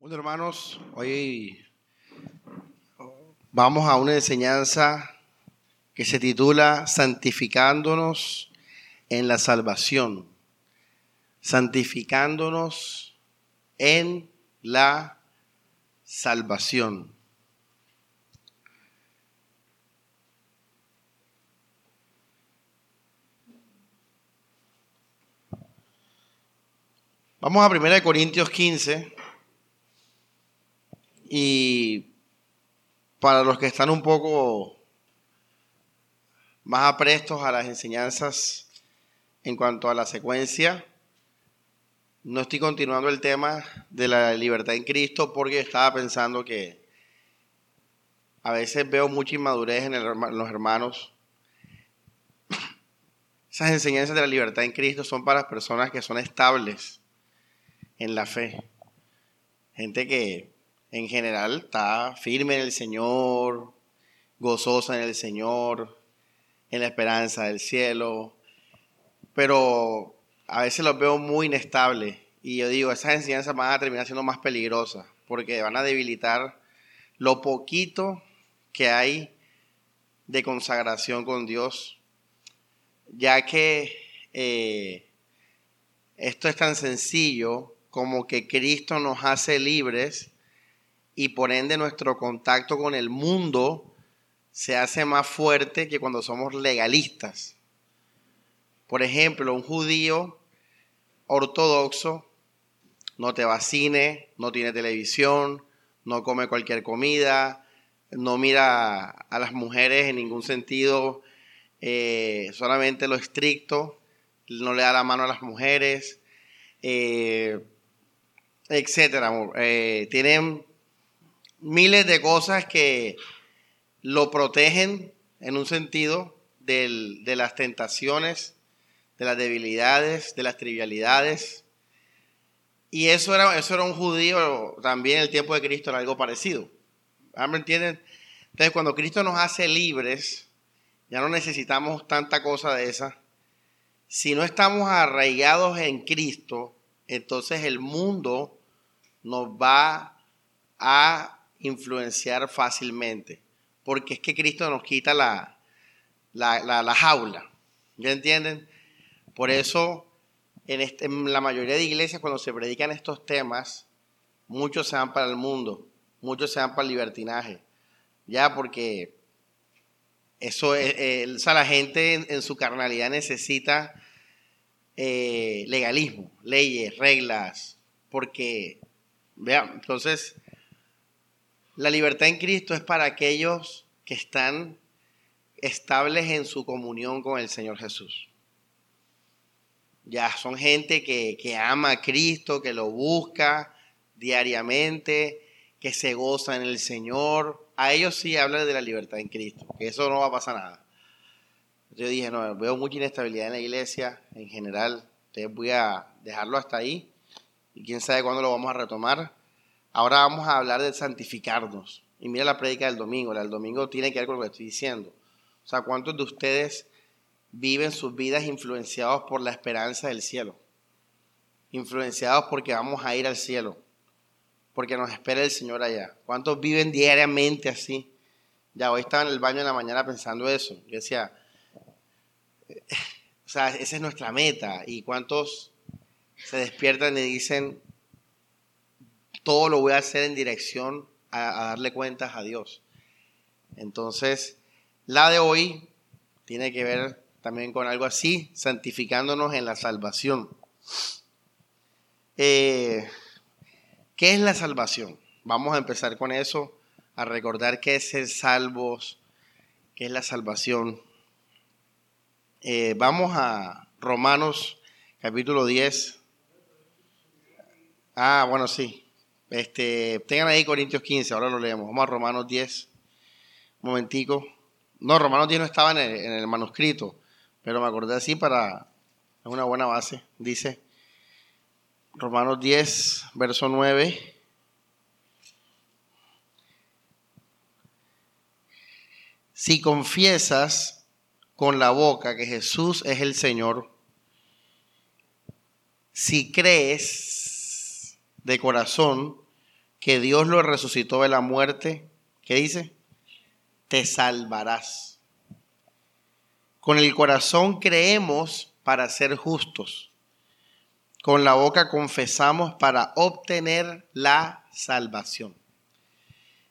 Bueno, hermanos, hoy vamos a una enseñanza que se titula Santificándonos en la salvación. Santificándonos en la salvación. Vamos a 1 Corintios 15. Y para los que están un poco más aprestos a las enseñanzas en cuanto a la secuencia, no estoy continuando el tema de la libertad en Cristo porque estaba pensando que a veces veo mucha inmadurez en, los hermanos. Esas enseñanzas de la libertad en Cristo son para personas que son estables en la fe. Gente que en general está firme en el Señor, gozosa en el Señor, en la esperanza del cielo, pero a veces los veo muy inestables y yo digo, esas enseñanzas van a terminar siendo más peligrosas porque van a debilitar lo poquito que hay de consagración con Dios, ya que eh, esto es tan sencillo como que Cristo nos hace libres y por ende nuestro contacto con el mundo se hace más fuerte que cuando somos legalistas. Por ejemplo, un judío ortodoxo no te va a cine, no tiene televisión, no come cualquier comida, no mira a las mujeres en ningún sentido, eh, solamente lo estricto, no le da la mano a las mujeres, eh, etcétera. Eh, tienen miles de cosas que lo protegen en un sentido de las tentaciones, de las debilidades, de las trivialidades. Y eso era, eso era un judío también en el tiempo de Cristo, era algo parecido. ¿Ah, ¿Me entienden? Entonces, cuando Cristo nos hace libres, ya no necesitamos tanta cosa de esa. Si no estamos arraigados en Cristo, entonces el mundo nos va a influenciar fácilmente, porque es que Cristo nos quita la, la, jaula, ¿ya entienden? Por eso en, este, en la mayoría de iglesias cuando se predican estos temas, muchos se van para el mundo, muchos se van para el libertinaje, ya porque eso es, eh, la gente en, su carnalidad necesita eh, legalismo, leyes, reglas, porque, vean, entonces la libertad en Cristo es para aquellos que están estables en su comunión con el Señor Jesús. Ya son gente que, ama a Cristo, que lo busca diariamente, que se goza en el Señor. A ellos sí habla de la libertad en Cristo, que eso no va a pasar nada. Yo dije, no, veo mucha inestabilidad en la iglesia en general, entonces voy a dejarlo hasta ahí y quién sabe cuándo lo vamos a retomar. Ahora vamos a hablar de santificarnos. Y mira la prédica del domingo. El domingo tiene que ver con lo que estoy diciendo. O sea, ¿cuántos de ustedes viven sus vidas influenciados por la esperanza del cielo? Influenciados porque vamos a ir al cielo. Porque nos espera el Señor allá. ¿Cuántos viven diariamente así? Ya hoy estaba en el baño en la mañana pensando eso. Yo decía, o sea, esa es nuestra meta. ¿Y cuántos se despiertan y dicen, todo lo voy a hacer en dirección a, darle cuentas a Dios. Entonces, la de hoy tiene que ver también con algo así, santificándonos en la salvación. Eh, ¿Qué es la salvación? Vamos a empezar con eso, a recordar qué es ser salvos, qué es la salvación. Eh, vamos a Romanos capítulo 10. Ah, bueno, sí. Este, tengan ahí Corintios 15, ahora lo leemos. Vamos a Romanos 10. Un momentico. No, Romanos 10 no estaba en el, manuscrito, pero me acordé así para. Es una buena base. Dice Romanos 10, verso 9. Si confiesas con la boca que Jesús es el Señor, si crees de corazón que Dios lo resucitó de la muerte, ¿qué dice? Te salvarás. Con el corazón creemos para ser justos. Con la boca confesamos para obtener la salvación.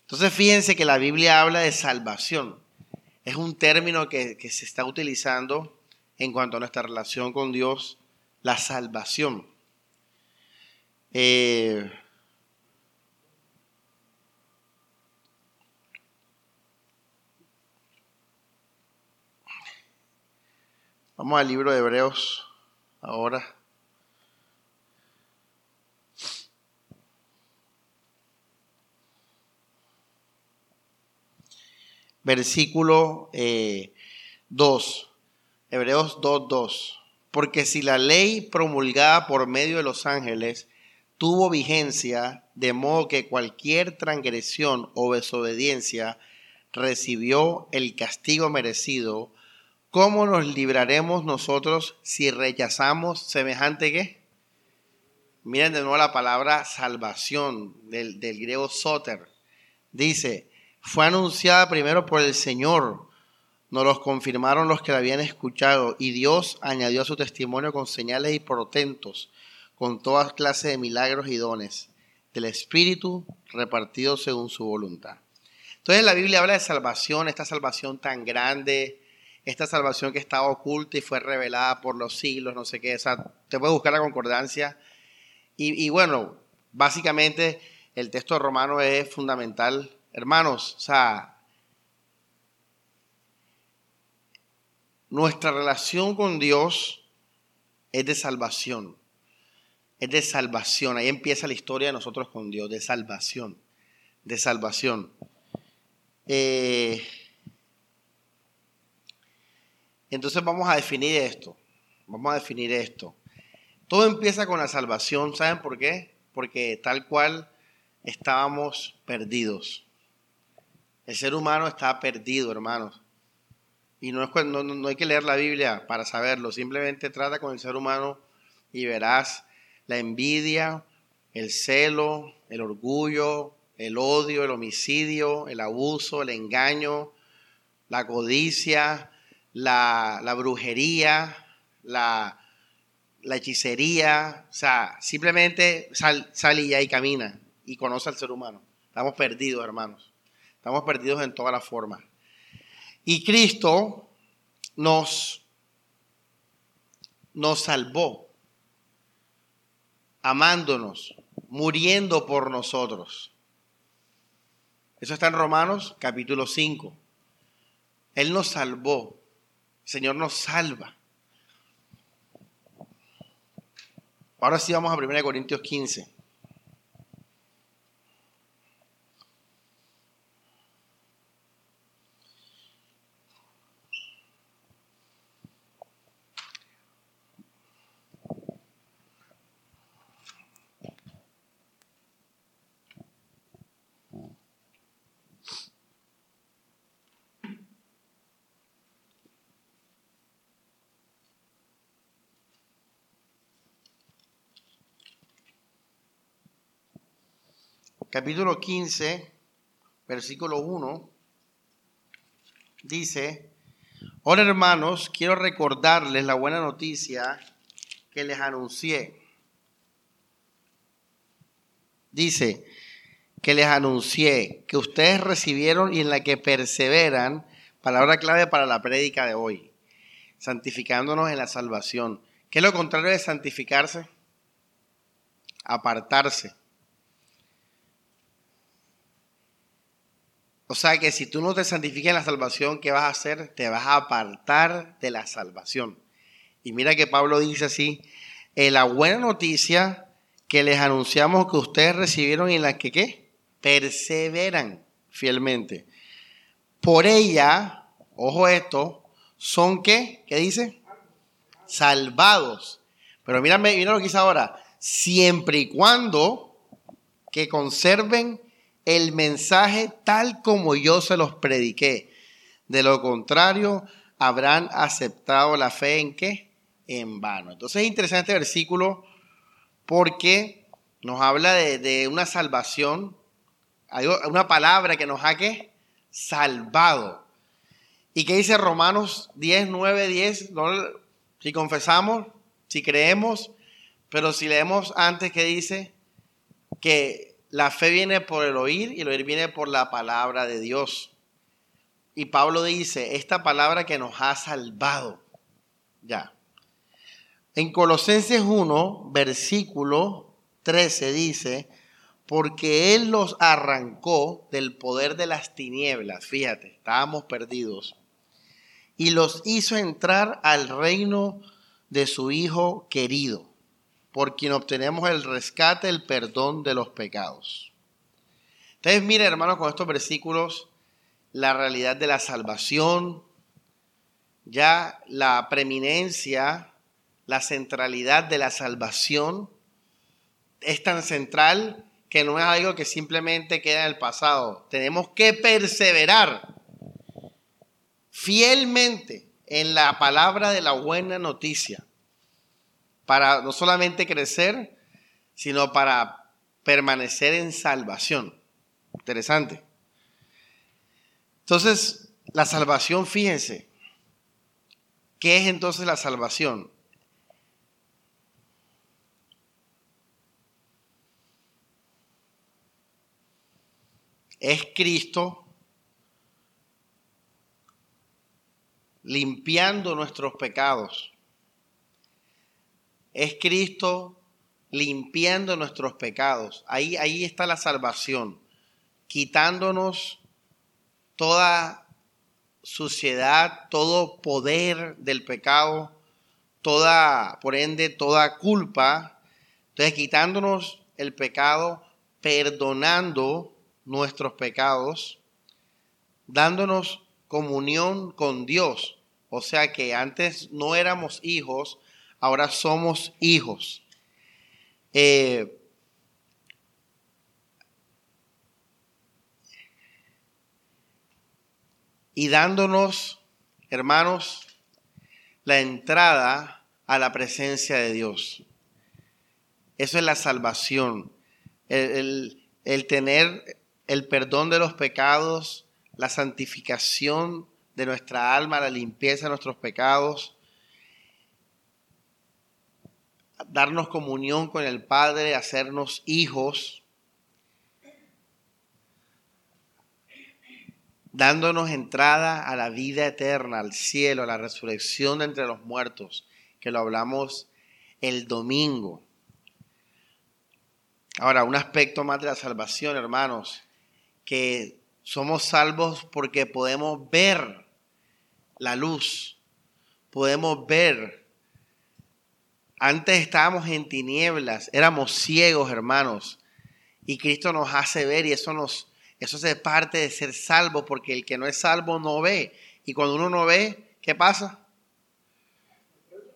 Entonces fíjense que la Biblia habla de salvación. Es un término que, se está utilizando en cuanto a nuestra relación con Dios, la salvación. Eh, vamos al libro de Hebreos ahora. versículo 2, eh, Hebreos 2, 2. Porque si la ley promulgada por medio de los ángeles tuvo vigencia, de modo que cualquier transgresión o desobediencia recibió el castigo merecido, ¿cómo nos libraremos nosotros si rechazamos semejante qué? Miren de nuevo la palabra salvación del, del griego soter. Dice, fue anunciada primero por el Señor. Nos los confirmaron los que la habían escuchado y Dios añadió a su testimonio con señales y portentos, con todas clases de milagros y dones del Espíritu repartidos según su voluntad. Entonces la Biblia habla de salvación, esta salvación tan grande, esta salvación que estaba oculta y fue revelada por los siglos, no sé qué, o sea, te puedes buscar la concordancia. Y, y bueno, básicamente el texto romano es fundamental Hermanos, o sea, nuestra relación con Dios es de salvación. Es de salvación. Ahí empieza la historia de nosotros con Dios, de salvación. De salvación. Eh, entonces vamos a definir esto. Vamos a definir esto. Todo empieza con la salvación. ¿Saben por qué? Porque tal cual estábamos perdidos. El ser humano está perdido, hermanos. Y no, es, no, no, hay que leer la Biblia para saberlo. Simplemente trata con el ser humano y verás la envidia, el celo, el orgullo, el odio, el homicidio, el abuso, el engaño, la codicia, la, brujería, la, la, hechicería. O sea, simplemente sal, sal y ya y camina y conoce al ser humano. Estamos perdidos, hermanos. Estamos perdidos en todas las formas. Y Cristo nos, nos salvó, amándonos, muriendo por nosotros. Eso está en Romanos capítulo 5. Él nos salvó. El Señor nos salva. Ahora sí vamos a 1 Corintios 15. Capítulo 15, versículo 1, dice, Hola hermanos, quiero recordarles la buena noticia que les anuncié. Dice, que les anuncié, que ustedes recibieron y en la que perseveran, palabra clave para la prédica de hoy, santificándonos en la salvación. ¿Qué es lo contrario de santificarse? Apartarse. O sea que si tú no te santificas en la salvación, ¿qué vas a hacer? Te vas a apartar de la salvación. Y mira que Pablo dice así, en la buena noticia que les anunciamos que ustedes recibieron y en la que ¿qué? perseveran fielmente. Por ella, ojo esto, son qué? ¿Qué dice? Salvados. Pero mírame, mira lo que ahora, siempre y cuando que conserven el mensaje tal como yo se los prediqué. De lo contrario, habrán aceptado la fe en qué? En vano. Entonces es interesante este versículo porque nos habla de, una salvación, una palabra que nos ha que salvado. ¿Y qué dice Romanos 10, 9, 10? Si confesamos, si creemos, pero si leemos antes que dice que la fe viene por el oír y el oír viene por la palabra de Dios. Y Pablo dice, esta palabra que nos ha salvado. Ya. En Colosenses 1, versículo 13 dice, porque Él los arrancó del poder de las tinieblas, fíjate, estábamos perdidos, y los hizo entrar al reino de su Hijo querido, por quien obtenemos el rescate, el perdón de los pecados. Entonces, mire, hermanos, con estos versículos, la realidad de la salvación, ya la preeminencia, la centralidad de la salvación, es tan central que no es algo que simplemente queda en el pasado. Tenemos que perseverar fielmente en la palabra de la buena noticia para no solamente crecer, sino para permanecer en salvación. Interesante. Entonces, la salvación, fíjense, ¿qué es entonces la salvación? es Cristo limpiando nuestros pecados. Es Cristo limpiando nuestros pecados. Ahí, ahí está la salvación, quitándonos toda suciedad, todo poder del pecado, toda, por ende, toda culpa. Entonces, quitándonos el pecado, perdonando nuestros pecados, dándonos comunión con Dios. O sea que antes no éramos hijos, ahora somos hijos. Eh, y dándonos, hermanos, la entrada a la presencia de Dios. Eso es la salvación, el, el tener el perdón de los pecados, la santificación de nuestra alma, la limpieza de nuestros pecados, darnos comunión con el Padre, hacernos hijos, dándonos entrada a la vida eterna, al cielo, a la resurrección de entre los muertos, que lo hablamos el domingo. Ahora, un aspecto más de la salvación, hermanos, que somos salvos porque podemos ver la luz, podemos ver. Antes estábamos en tinieblas, éramos ciegos, hermanos, y Cristo nos hace ver y eso nos eso es parte de ser salvo porque el que no es salvo no ve y cuando uno no ve, ¿qué pasa?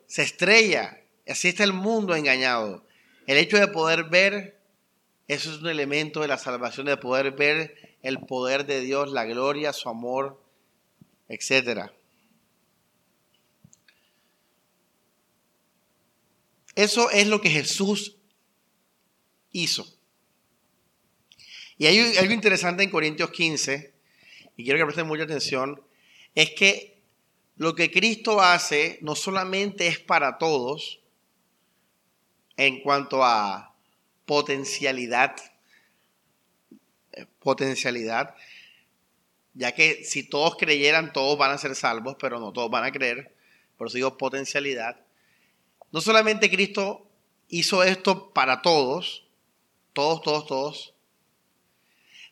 Se estrella. Así está el mundo engañado. El hecho de poder ver eso es un elemento de la salvación, de poder ver el poder de Dios, la gloria, su amor, etc. Eso es lo que Jesús hizo. Y hay algo interesante en Corintios 15, y quiero que presten mucha atención, es que lo que Cristo hace no solamente es para todos en cuanto a potencialidad, eh, potencialidad, ya que si todos creyeran, todos van a ser salvos, pero no todos van a creer, por eso digo potencialidad. No solamente Cristo hizo esto para todos, todos, todos, todos,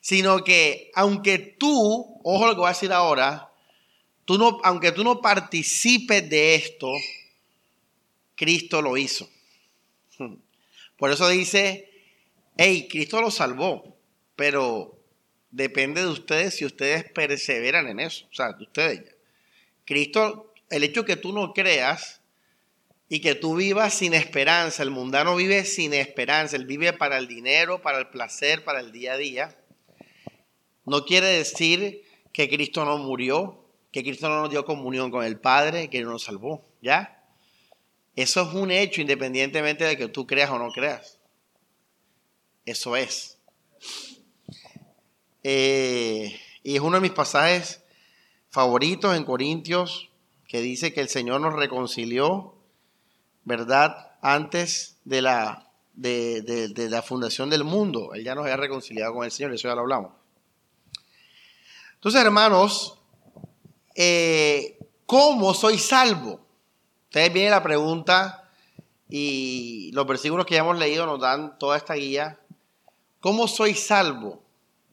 sino que aunque tú, ojo lo que voy a decir ahora, tú no, aunque tú no participes de esto, Cristo lo hizo. Por eso dice, hey, Cristo lo salvó, pero depende de ustedes si ustedes perseveran en eso. O sea, de ustedes. Cristo, el hecho que tú no creas y que tú vivas sin esperanza, el mundano vive sin esperanza, él vive para el dinero, para el placer, para el día a día. No quiere decir que Cristo no murió, que Cristo no nos dio comunión con el Padre, que no nos salvó, ¿ya? Eso es un hecho independientemente de que tú creas o no creas. Eso es. Eh, y es uno de mis pasajes favoritos en Corintios, que dice que el Señor nos reconcilió, ¿verdad? Antes de la, de, la fundación del mundo. Él ya nos había reconciliado con el Señor, eso ya lo hablamos. Entonces, hermanos, eh, ¿cómo soy salvo? Ustedes viene la pregunta y los versículos que ya hemos leído nos dan toda esta guía. ¿Cómo soy salvo?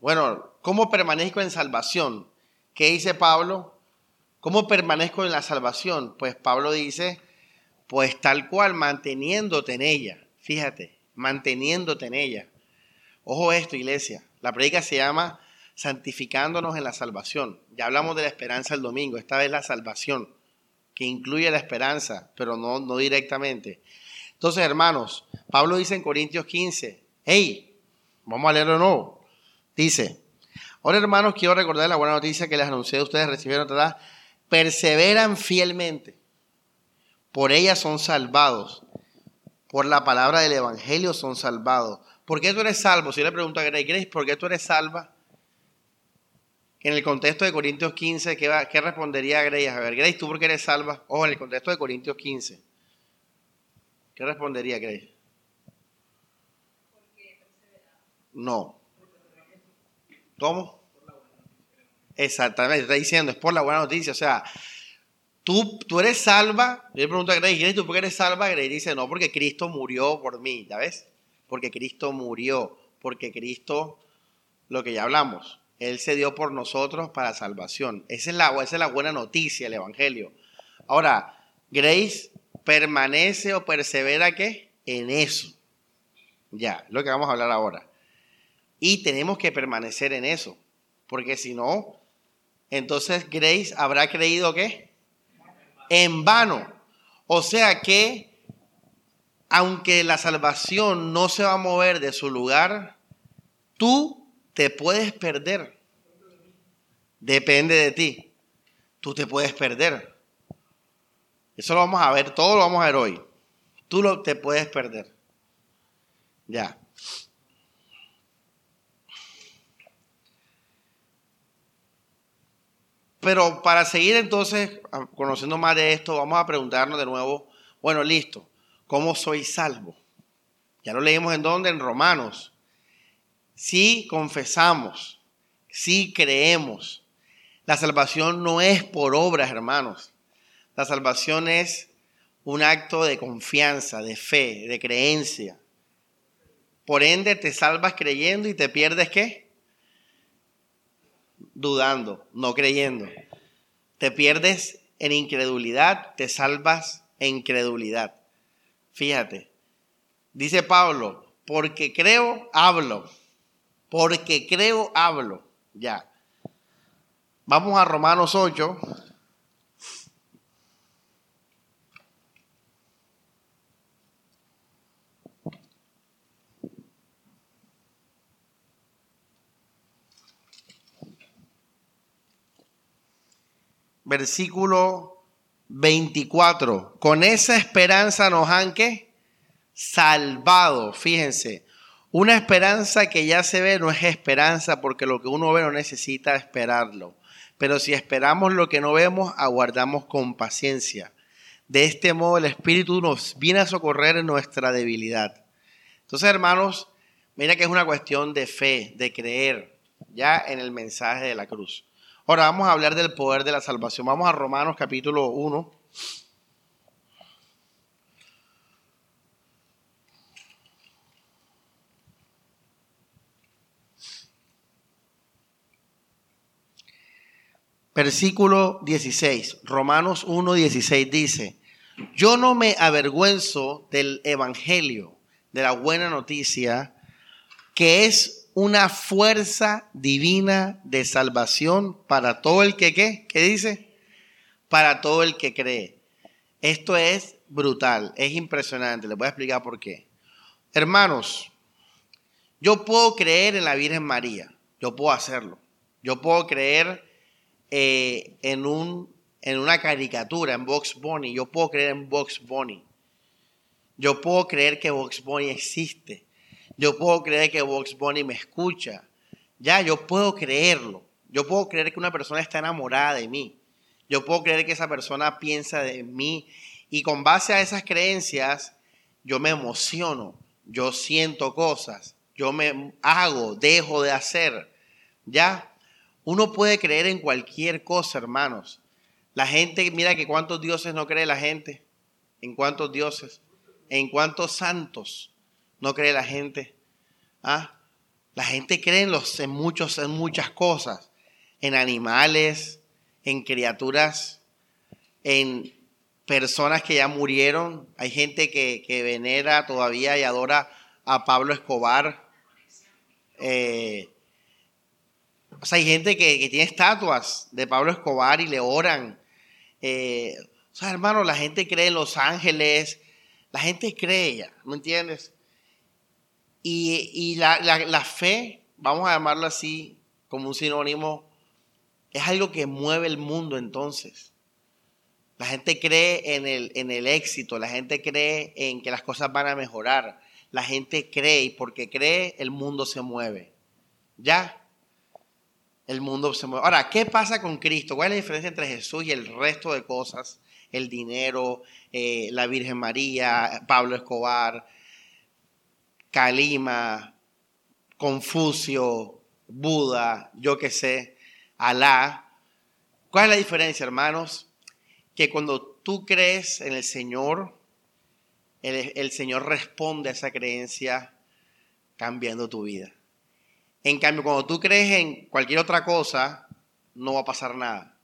Bueno, ¿cómo permanezco en salvación? ¿Qué dice Pablo? ¿Cómo permanezco en la salvación? Pues Pablo dice, pues tal cual, manteniéndote en ella. Fíjate, manteniéndote en ella. Ojo esto, iglesia. La predica se llama santificándonos en la salvación. Ya hablamos de la esperanza el domingo, esta vez la salvación, que incluye la esperanza, pero no, no directamente. Entonces, hermanos, Pablo dice en Corintios 15, hey, vamos a leerlo de nuevo. Dice, ahora hermanos, quiero recordar la buena noticia que les anuncié ustedes, recibieron, ¿verdad? perseveran fielmente, por ella son salvados, por la palabra del Evangelio son salvados. ¿Por qué tú eres salvo? Si yo le pregunto a Grace, ¿por qué tú eres salva? En el contexto de Corintios 15, ¿qué, respondería Grace? A ver, Grace, ¿tú por qué eres salva? Ojo, en el contexto de Corintios 15. ¿Qué respondería Grace? No. ¿Cómo? Exactamente, está diciendo, es por la buena noticia. O sea, tú, tú eres salva. Yo le pregunto a Grace, ¿tú por qué eres salva? Grace dice, no, porque Cristo murió por mí, ¿ya ves? Porque Cristo murió, porque Cristo, lo que ya hablamos, Él se dio por nosotros para salvación. Esa es la, esa es la buena noticia, el Evangelio. Ahora, Grace permanece o persevera ¿qué? En eso. Ya, lo que vamos a hablar ahora. Y tenemos que permanecer en eso, porque si no, entonces Grace habrá creído que en vano. O sea que, aunque la salvación no se va a mover de su lugar, tú te puedes perder. Depende de ti. Tú te puedes perder. Eso lo vamos a ver, todo lo vamos a ver hoy. Tú lo, te puedes perder. Ya. Pero para seguir entonces conociendo más de esto, vamos a preguntarnos de nuevo, bueno, listo, ¿cómo soy salvo? Ya lo leímos en dónde, en Romanos. Si confesamos, si creemos, la salvación no es por obras, hermanos. La salvación es un acto de confianza, de fe, de creencia. Por ende, te salvas creyendo y te pierdes qué? Dudando, no creyendo. Te pierdes en incredulidad, te salvas en credulidad. Fíjate, dice Pablo, porque creo, hablo. Porque creo, hablo. Ya. Vamos a Romanos 8. Versículo 24. Con esa esperanza nos han salvado. Fíjense, una esperanza que ya se ve no es esperanza porque lo que uno ve no necesita esperarlo. Pero si esperamos lo que no vemos, aguardamos con paciencia. De este modo el Espíritu nos viene a socorrer en nuestra debilidad. Entonces, hermanos, mira que es una cuestión de fe, de creer ya en el mensaje de la cruz. Ahora vamos a hablar del poder de la salvación. Vamos a Romanos capítulo 1. Versículo 16, Romanos 1, 16 dice, yo no me avergüenzo del Evangelio, de la buena noticia, que es una fuerza divina de salvación para todo el que ¿qué? ¿Qué dice? Para todo el que cree. Esto es brutal, es impresionante. Les voy a explicar por qué. Hermanos, yo puedo creer en la Virgen María, yo puedo hacerlo. Yo puedo creer eh, en, un, en una caricatura, en Box Bunny. Yo puedo creer en Box Bunny. Yo puedo creer que Box Bunny existe. Yo puedo creer que Vox Bunny me escucha. Ya, yo puedo creerlo. Yo puedo creer que una persona está enamorada de mí. Yo puedo creer que esa persona piensa de mí. Y con base a esas creencias, yo me emociono. Yo siento cosas. Yo me hago, dejo de hacer. Ya, uno puede creer en cualquier cosa, hermanos. La gente, mira que cuántos dioses no cree la gente. ¿En cuántos dioses? ¿En cuántos santos no cree la gente? ¿Ah? La gente cree en, los, en, muchos, en muchas cosas. En animales, en criaturas, en personas que ya murieron. Hay gente que, venera todavía y adora a Pablo Escobar. Eh, o sea, hay gente que, tiene estatuas de Pablo Escobar y le oran. Eh, o sea, hermano, la gente cree en los ángeles, la gente cree ya, ¿me entiendes? Y, la, fe, vamos a llamarlo así, como un sinónimo, es algo que mueve el mundo entonces. La gente cree en el, en el éxito, la gente cree en que las cosas van a mejorar, la gente cree y porque cree el mundo se mueve. ¿Ya? El mundo se mueve. Ahora, ¿qué pasa con Cristo? ¿Cuál es la diferencia entre Jesús y el resto de cosas el dinero, eh, la Virgen María, Pablo Escobar, Kalima, Confucio, Buda, yo qué sé, Alá. ¿Cuál es la diferencia, hermanos? Que cuando tú crees en el Señor, el, Señor responde a esa creencia cambiando tu vida. En cambio, cuando tú crees en cualquier otra cosa, no va a pasar nada.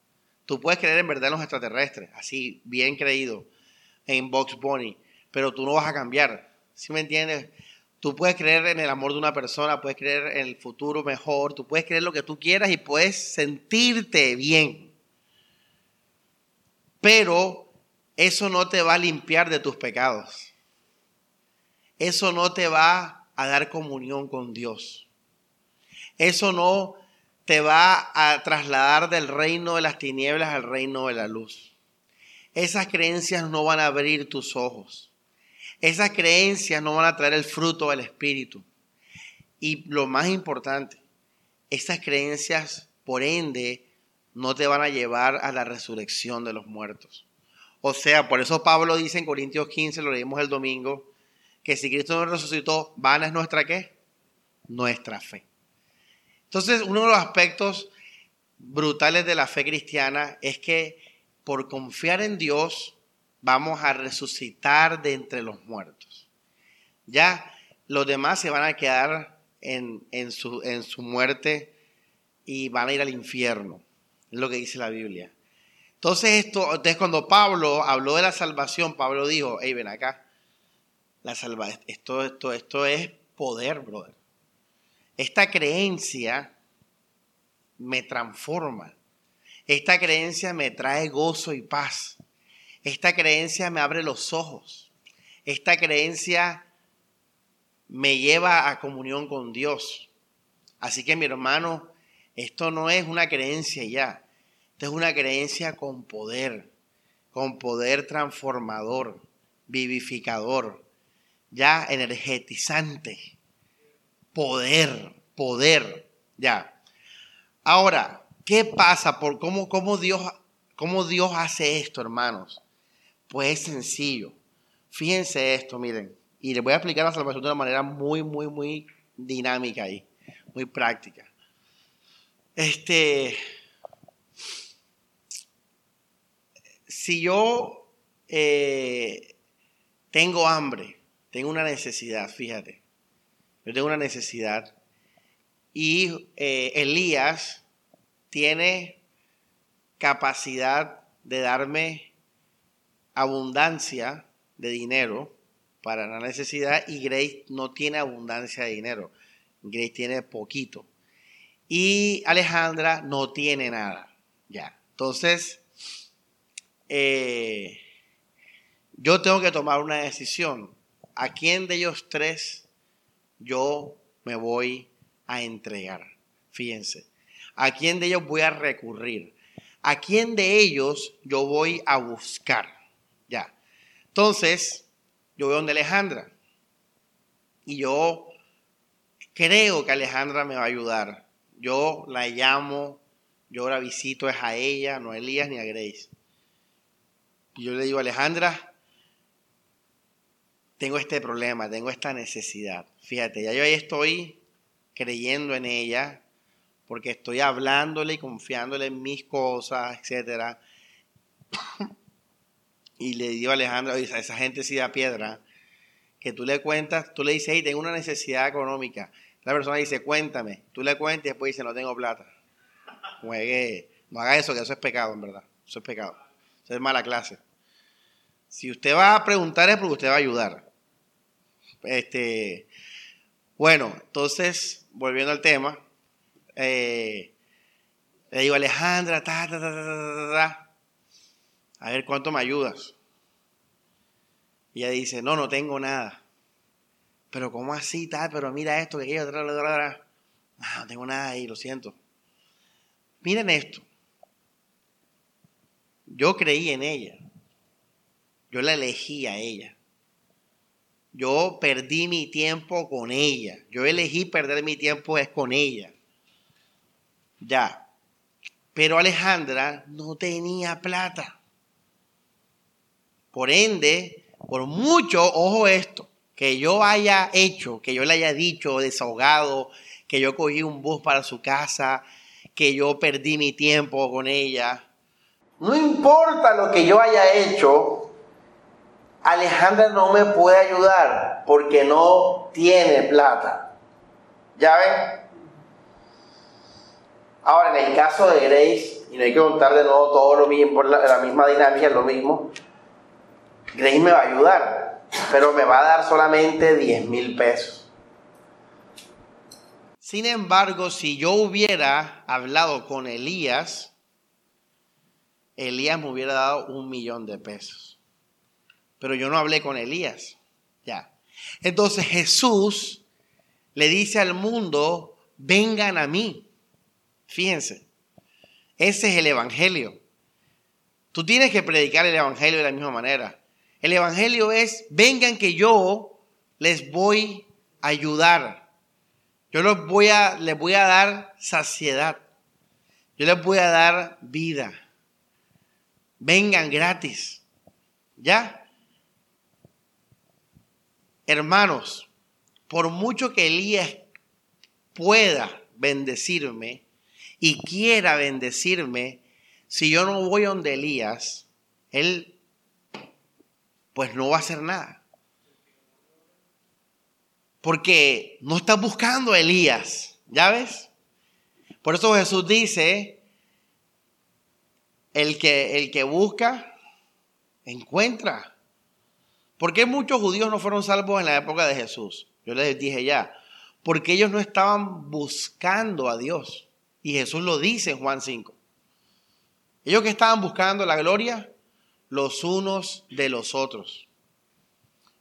Tú puedes creer en verdad en los extraterrestres, así, bien creído, en Box Bunny, pero tú no vas a cambiar. ¿Sí me entiendes? Tú puedes creer en el amor de una persona, puedes creer en el futuro mejor, tú puedes creer lo que tú quieras y puedes sentirte bien. Pero eso no te va a limpiar de tus pecados. Eso no te va a dar comunión con Dios. Eso no te va a trasladar del reino de las tinieblas al reino de la luz. Esas creencias no van a abrir tus ojos. Esas creencias no van a traer el fruto del Espíritu. Y lo más importante, esas creencias, por ende, no te van a llevar a la resurrección de los muertos. O sea, por eso Pablo dice en Corintios 15, lo leímos el domingo, que si Cristo no resucitó, vana es nuestra qué? Nuestra fe. Entonces, uno de los aspectos brutales de la fe cristiana es que por confiar en Dios vamos a resucitar de entre los muertos. Ya los demás se van a quedar en, su, en su muerte y van a ir al infierno. Es lo que dice la Biblia. Entonces, esto, entonces cuando Pablo habló de la salvación, Pablo dijo, hey, ven acá, la salva, esto, esto, esto es poder, brother. Esta creencia me transforma. Esta creencia me trae gozo y paz. Esta creencia me abre los ojos. Esta creencia me lleva a comunión con Dios. Así que mi hermano, esto no es una creencia ya. Esto es una creencia con poder, con poder transformador, vivificador, ya energetizante poder, poder, ya. Ahora, ¿qué pasa? Por cómo, cómo, Dios, ¿Cómo Dios hace esto, hermanos? Pues es sencillo. Fíjense esto, miren. Y les voy a explicar la salvación de una manera muy, muy, muy dinámica ahí, muy práctica. Este, si yo eh, tengo hambre, tengo una necesidad, fíjate, yo tengo una necesidad. Y eh, Elías tiene capacidad de darme abundancia de dinero para la necesidad y Grace no tiene abundancia de dinero. Grace tiene poquito. Y Alejandra no tiene nada. Ya. Entonces, eh, yo tengo que tomar una decisión. ¿A quién de ellos tres yo me voy a entregar. Fíjense, ¿a quién de ellos voy a recurrir? ¿A quién de ellos yo voy a buscar? Entonces, yo voy donde Alejandra y yo creo que Alejandra me va a ayudar. Yo la llamo, yo la visito es a ella, no a Elías ni a Grace. Y yo le digo, Alejandra, tengo este problema, tengo esta necesidad. Fíjate, ya yo ahí estoy creyendo en ella, porque estoy hablándole y confiándole en mis cosas, etc. y le digo a Alejandra, oye, esa gente sí da piedra, que tú le cuentas, tú le dices, hey, tengo una necesidad económica. La persona dice, cuéntame. Tú le cuentas y después dice, no tengo plata. Juegue, no haga eso, que eso es pecado, en verdad. Eso es pecado. Eso es mala clase. Si usted va a preguntar es porque usted va a ayudar. Este, bueno, entonces, volviendo al tema, eh, le digo, Alejandra, ta, ta, ta, a ver cuánto me ayudas. Y ella dice, no, no tengo nada. Pero ¿cómo así, tal? Pero mira esto, que aquello, no, no tengo nada ahí, lo siento. Miren esto. Yo creí en ella. Yo la elegí a ella. Yo perdí mi tiempo con ella. Yo elegí perder mi tiempo es con ella. Ya. Pero Alejandra no tenía plata. Por ende, por mucho, ojo esto, que yo haya hecho, que yo le haya dicho, desahogado, que yo cogí un bus para su casa, que yo perdí mi tiempo con ella. No importa lo que yo haya hecho, Alejandra no me puede ayudar porque no tiene plata. ¿Ya ven? Ahora, en el caso de Grace, y no hay que contar de nuevo todo lo mismo, la, la misma dinámica, lo mismo, Grace me va a ayudar pero me va a dar solamente 10 mil pesos. Sin embargo, si yo hubiera hablado con Elías, Elías me hubiera dado un millón de pesos. Pero yo no hablé con Elías. Ya. Entonces Jesús le dice al mundo, vengan a mí. Fíjense, ese es el Evangelio. Tú tienes que predicar el Evangelio de la misma manera. El Evangelio es, vengan que yo les voy a ayudar. Yo les voy a, les voy a dar saciedad. Yo les voy a dar vida. Vengan gratis. ¿Ya? Hermanos, por mucho que Elías pueda bendecirme y quiera bendecirme, si yo no voy donde Elías, él pues no va a hacer nada. Porque no está buscando a Elías, ¿ya ves? Por eso Jesús dice, el que, el que busca, encuentra. ¿Por qué muchos judíos no fueron salvos en la época de Jesús? Yo les dije ya, porque ellos no estaban buscando a Dios. Y Jesús lo dice en Juan 5. Ellos que estaban buscando la gloria, los unos de los otros.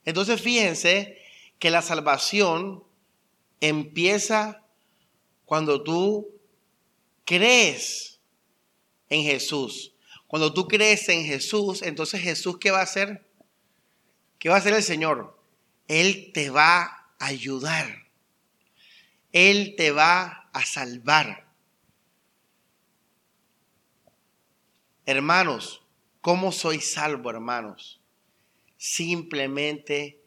Entonces fíjense que la salvación empieza cuando tú crees en Jesús. Cuando tú crees en Jesús, entonces Jesús, ¿qué va a hacer? ¿Qué va a hacer el Señor? Él te va a ayudar. Él te va a salvar. Hermanos, ¿Cómo soy salvo, hermanos? Simplemente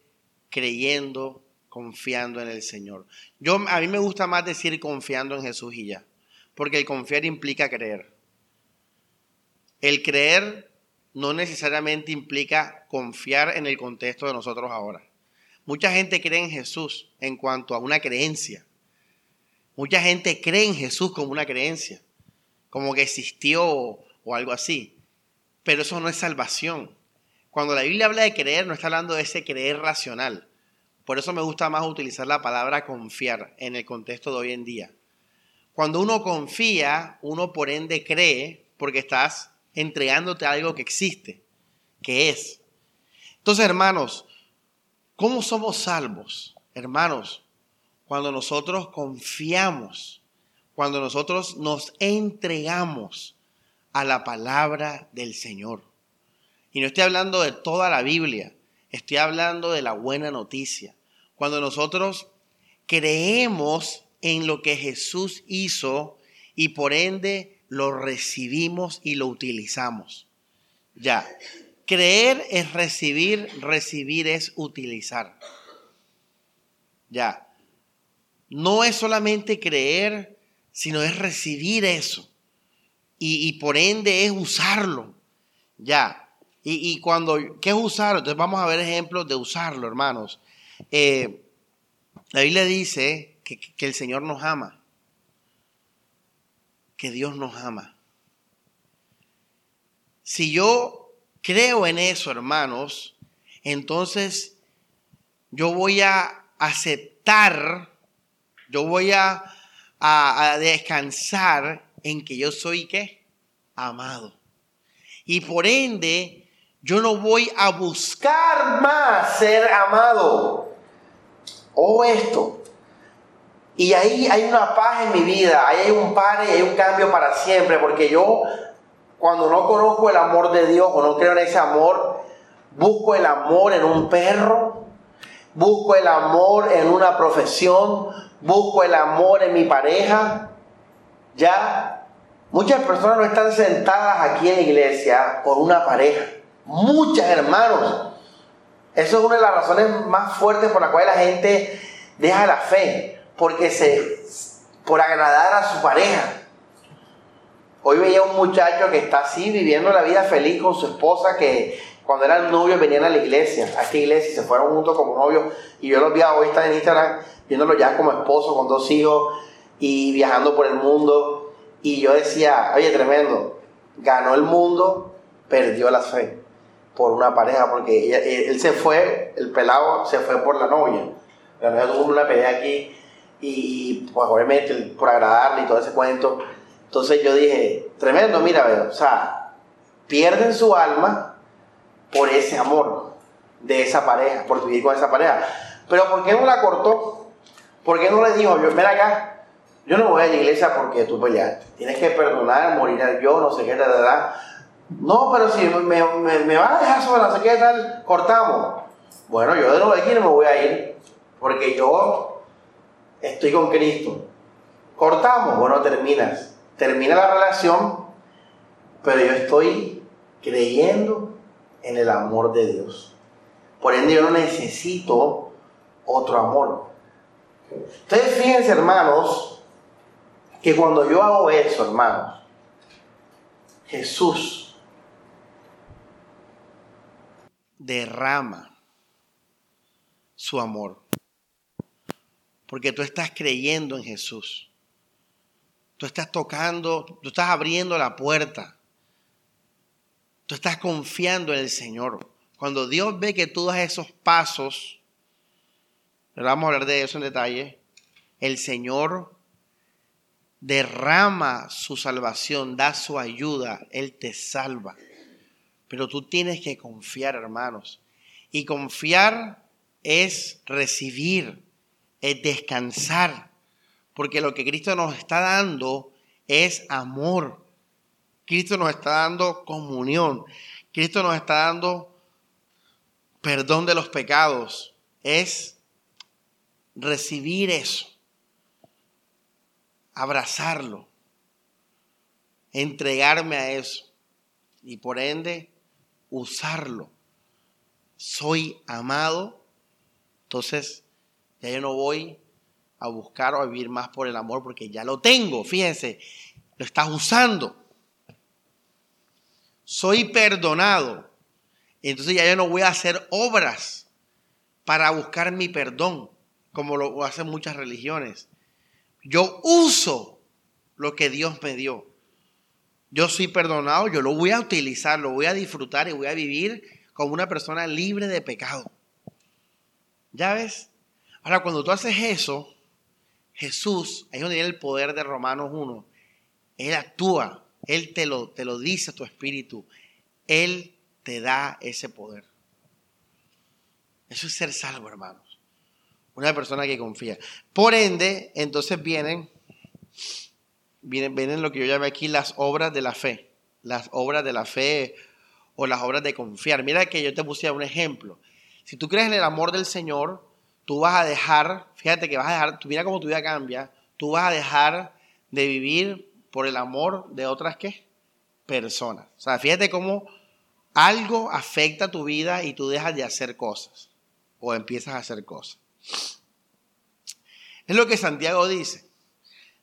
creyendo, confiando en el Señor. Yo, a mí me gusta más decir confiando en Jesús y ya, porque el confiar implica creer. El creer no necesariamente implica confiar en el contexto de nosotros ahora. Mucha gente cree en Jesús en cuanto a una creencia. Mucha gente cree en Jesús como una creencia, como que existió o algo así pero eso no es salvación. Cuando la Biblia habla de creer, no está hablando de ese creer racional. Por eso me gusta más utilizar la palabra confiar en el contexto de hoy en día. Cuando uno confía, uno por ende cree porque estás entregándote algo que existe, que es. Entonces, hermanos, ¿cómo somos salvos? Hermanos, cuando nosotros confiamos, cuando nosotros nos entregamos a la palabra del Señor. Y no estoy hablando de toda la Biblia, estoy hablando de la buena noticia. Cuando nosotros creemos en lo que Jesús hizo y por ende lo recibimos y lo utilizamos. Ya, creer es recibir, recibir es utilizar. Ya, no es solamente creer, sino es recibir eso. Y, por ende es usarlo. Ya. Y, cuando, ¿qué es usarlo? Entonces vamos a ver ejemplos de usarlo, hermanos. Eh, la Biblia dice que, que el Señor nos ama. Que Dios nos ama. Si yo creo en eso, hermanos, entonces yo voy a aceptar yo voy a, descansar en que yo soy qué? Amado. Y por ende, yo no voy a buscar más ser amado. O esto. Y ahí hay una paz en mi vida, ahí hay un par y hay un cambio para siempre, porque yo cuando no conozco el amor de Dios o no creo en ese amor, busco el amor en un perro, busco el amor en una profesión, busco el amor en mi pareja. Ya, muchas personas no están sentadas aquí en la iglesia por una pareja. Muchas hermanos. Eso es una de las razones más fuertes por las cuales la gente deja la fe, porque se por agradar a su pareja. Hoy veía un muchacho que está así viviendo la vida feliz con su esposa que cuando eran novios venían a la iglesia, a esta iglesia y se fueron juntos como novios y yo los vi hoy están en Instagram viéndolo ya como esposo con dos hijos y viajando por el mundo. Y yo decía, oye, tremendo, ganó el mundo, perdió la fe por una pareja, porque él se fue, el pelado se fue por la novia. La novia tuvo una pelea aquí y pues obviamente por agradarle y todo ese cuento. Entonces yo dije, tremendo, mira, o sea, pierden su alma por ese amor de esa pareja, por vivir con esa pareja. Pero ¿por qué no la cortó? ¿Por qué no le dijo, ven acá, yo no voy a la iglesia porque tú peleaste? Tienes que perdonar, morir yo, no sé qué, tal, tal. No, pero si me, me, vas a dejar sola, no sé qué tal, cortamos. Bueno, yo de nuevo aquí no me voy a ir porque yo estoy con Cristo. Cortamos, bueno, terminas. Termina la relación, pero yo estoy creyendo en el amor de Dios. Por ende, yo no necesito otro amor. Ustedes fíjense, hermanos, que cuando yo hago eso, hermanos, Jesús derrama su amor. Porque tú estás creyendo en Jesús. Tú estás tocando, tú estás abriendo la puerta. Tú estás confiando en el Señor. Cuando Dios ve que tú das esos pasos, vamos a hablar de eso en detalle. El Señor derrama su salvación, da su ayuda, Él te salva. Pero tú tienes que confiar, hermanos. Y confiar es recibir, es descansar. Porque lo que Cristo nos está dando es amor. Cristo nos está dando comunión. Cristo nos está dando perdón de los pecados. Es recibir eso, abrazarlo, entregarme a eso y por ende usarlo. Soy amado, entonces ya yo no voy a buscar o a vivir más por el amor porque ya lo tengo, fíjense, lo estás usando. Soy perdonado, entonces ya yo no voy a hacer obras para buscar mi perdón como lo hacen muchas religiones. Yo uso lo que Dios me dio. Yo soy perdonado, yo lo voy a utilizar, lo voy a disfrutar y voy a vivir como una persona libre de pecado. ¿Ya ves? Ahora, cuando tú haces eso, Jesús, ahí es donde viene el poder de Romanos 1. Él actúa, Él te lo, te lo dice a tu espíritu. Él te da ese poder. Eso es ser salvo, hermano. Una persona que confía. Por ende, entonces vienen, vienen, vienen lo que yo llamé aquí las obras de la fe. Las obras de la fe o las obras de confiar. Mira que yo te puse un ejemplo. Si tú crees en el amor del Señor, tú vas a dejar, fíjate que vas a dejar, mira cómo tu vida cambia, tú vas a dejar de vivir por el amor de otras ¿qué? personas. O sea, fíjate cómo algo afecta tu vida y tú dejas de hacer cosas o empiezas a hacer cosas. Es lo que Santiago dice.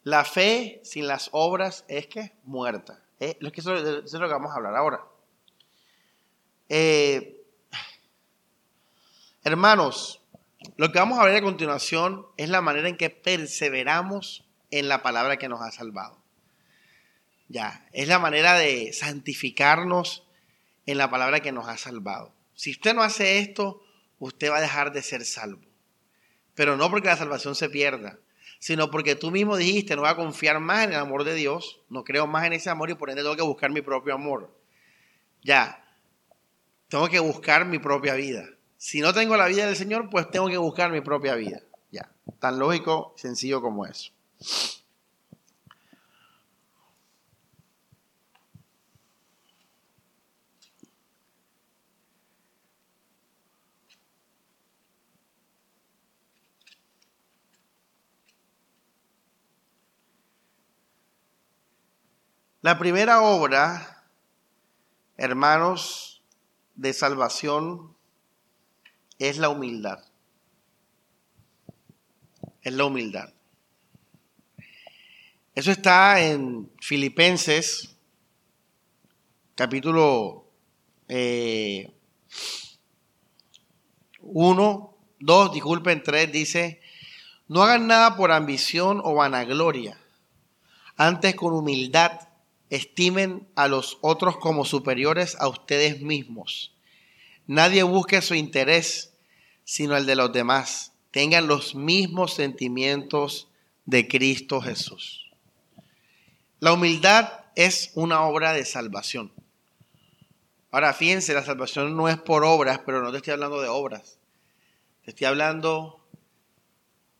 La fe sin las obras es que muerta. Eh, es, eso, es lo que vamos a hablar ahora. Eh, hermanos, lo que vamos a ver a continuación es la manera en que perseveramos en la palabra que nos ha salvado. Ya, es la manera de santificarnos en la palabra que nos ha salvado. Si usted no hace esto, usted va a dejar de ser salvo. Pero no porque la salvación se pierda, sino porque tú mismo dijiste, no voy a confiar más en el amor de Dios, no creo más en ese amor y por ende tengo que buscar mi propio amor. Ya, tengo que buscar mi propia vida. Si no tengo la vida del Señor, pues tengo que buscar mi propia vida. Ya, tan lógico, sencillo como eso. La primera obra, hermanos, de salvación es la humildad. Es la humildad. Eso está en Filipenses, capítulo 1, eh, 2, disculpen, 3, dice, no hagan nada por ambición o vanagloria, antes con humildad estimen a los otros como superiores a ustedes mismos. Nadie busque su interés, sino el de los demás. Tengan los mismos sentimientos de Cristo Jesús. La humildad es una obra de salvación. Ahora, fíjense, la salvación no es por obras, pero no te estoy hablando de obras. Te estoy hablando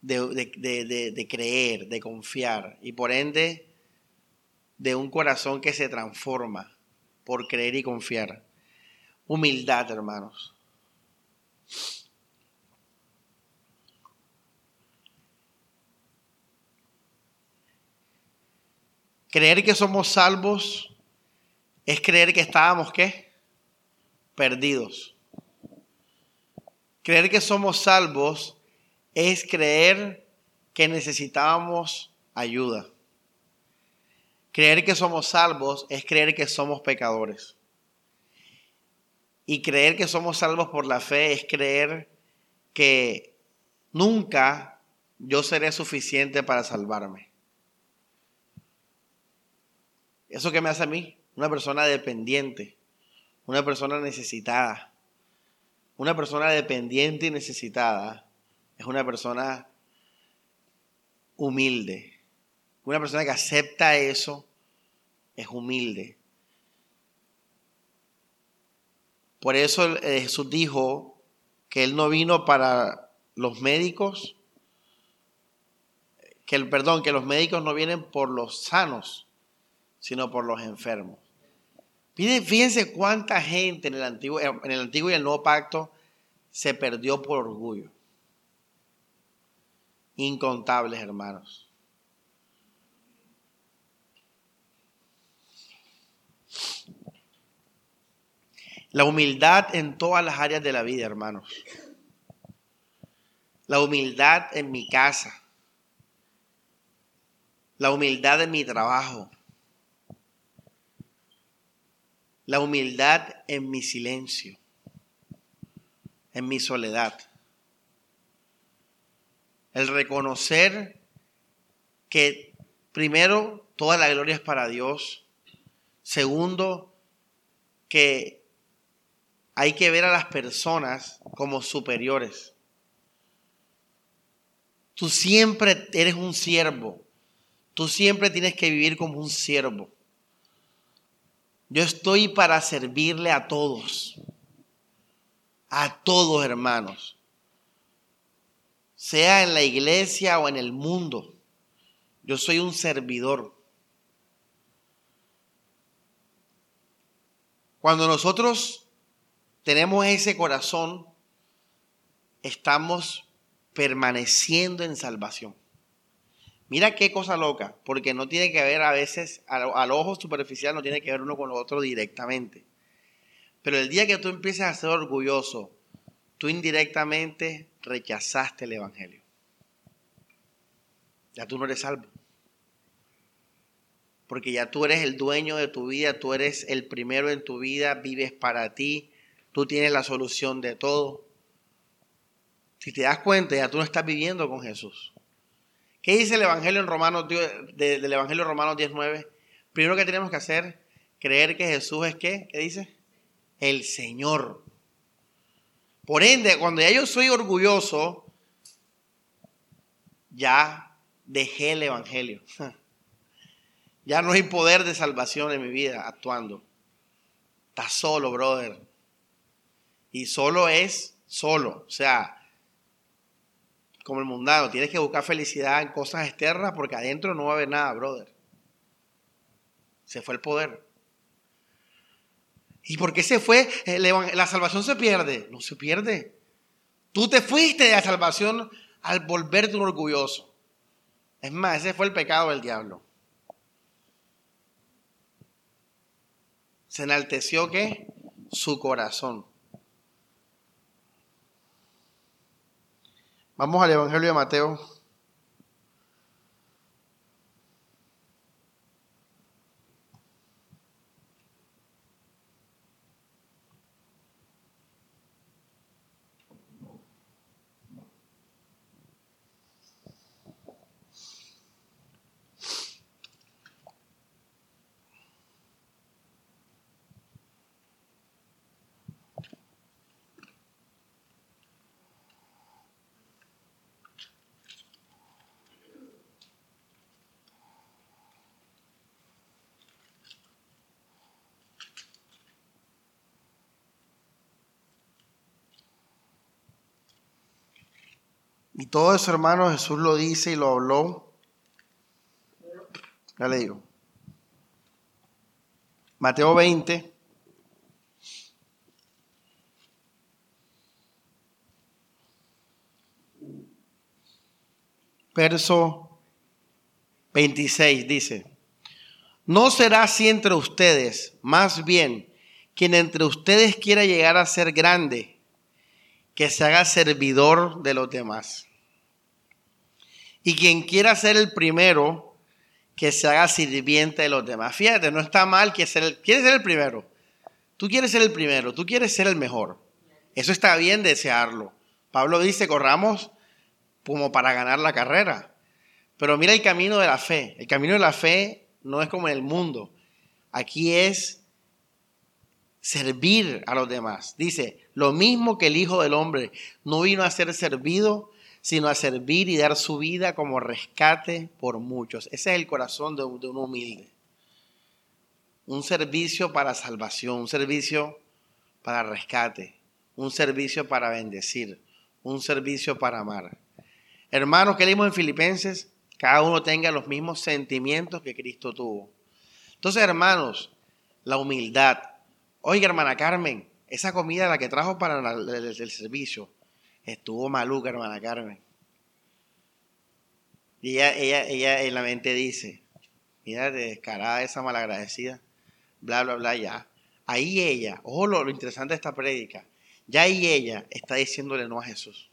de, de creer, de confiar. Y por ende, de un corazón que se transforma por creer y confiar. Humildad, hermanos. Creer que somos salvos es creer que estábamos qué? Perdidos. Creer que somos salvos es creer que necesitábamos ayuda. Creer que somos salvos es creer que somos pecadores. Y creer que somos salvos por la fe es creer que nunca yo seré suficiente para salvarme. ¿Eso qué me hace a mí? Una persona dependiente, una persona necesitada. Una persona dependiente y necesitada es una persona humilde, una persona que acepta eso es humilde. Por eso eh, Jesús dijo que Él no vino para los médicos, que el perdón, que los médicos no vienen por los sanos, sino por los enfermos. Fíjense cuánta gente en el antiguo, en el antiguo y el nuevo pacto se perdió por orgullo. Incontables, hermanos. La humildad en todas las áreas de la vida, hermanos. La humildad en mi casa. La humildad en mi trabajo. La humildad en mi silencio. En mi soledad. El reconocer que primero toda la gloria es para Dios. Segundo, que hay que ver a las personas como superiores. Tú siempre eres un siervo. Tú siempre tienes que vivir como un siervo. Yo estoy para servirle a todos. A todos, hermanos. Sea en la iglesia o en el mundo. Yo soy un servidor. Cuando nosotros tenemos ese corazón, estamos permaneciendo en salvación. Mira qué cosa loca, porque no tiene que ver a veces, al, ojo superficial no tiene que ver uno con lo otro directamente. Pero el día que tú empieces a ser orgulloso, tú indirectamente rechazaste el Evangelio. Ya tú no eres salvo. Porque ya tú eres el dueño de tu vida, tú eres el primero en tu vida, vives para ti, tú tienes la solución de todo. Si te das cuenta, ya tú no estás viviendo con Jesús. ¿Qué dice el Evangelio en Romanos, del Evangelio Romanos 19? Primero que tenemos que hacer, creer que Jesús es qué? ¿Qué dice? El Señor. Por ende, cuando ya yo soy orgulloso, ya dejé el Evangelio. Ya no hay poder de salvación en mi vida actuando. Estás solo, brother. Y solo es solo. O sea, como el mundano, tienes que buscar felicidad en cosas externas porque adentro no va a haber nada, brother. Se fue el poder. ¿Y por qué se fue? La salvación se pierde. No se pierde. Tú te fuiste de la salvación al volverte orgulloso. Es más, ese fue el pecado del diablo. Se enalteció qué? Su corazón. Vamos al Evangelio de Mateo. Y todo eso, hermano, Jesús lo dice y lo habló. Ya le digo. Mateo 20. Verso 26 dice, no será así entre ustedes, más bien, quien entre ustedes quiera llegar a ser grande, que se haga servidor de los demás. Y quien quiera ser el primero, que se haga sirviente de los demás. Fíjate, no está mal que ser el, quieres ser el primero. Tú quieres ser el primero, tú quieres ser el mejor. Eso está bien desearlo. Pablo dice, corramos como para ganar la carrera. Pero mira el camino de la fe. El camino de la fe no es como en el mundo. Aquí es servir a los demás. Dice, lo mismo que el Hijo del Hombre no vino a ser servido, sino a servir y dar su vida como rescate por muchos. Ese es el corazón de, un humilde. Un servicio para salvación, un servicio para rescate, un servicio para bendecir, un servicio para amar. Hermanos, que leímos en Filipenses, cada uno tenga los mismos sentimientos que Cristo tuvo. Entonces, hermanos, la humildad. Oiga, hermana Carmen, esa comida la que trajo para el servicio, Estuvo maluca, hermana Carmen. Y ella, ella, ella en la mente dice, mira, descarada esa malagradecida, bla, bla, bla, ya. Ahí ella, ojo lo, interesante de esta prédica, ya ahí ella está diciéndole no a Jesús.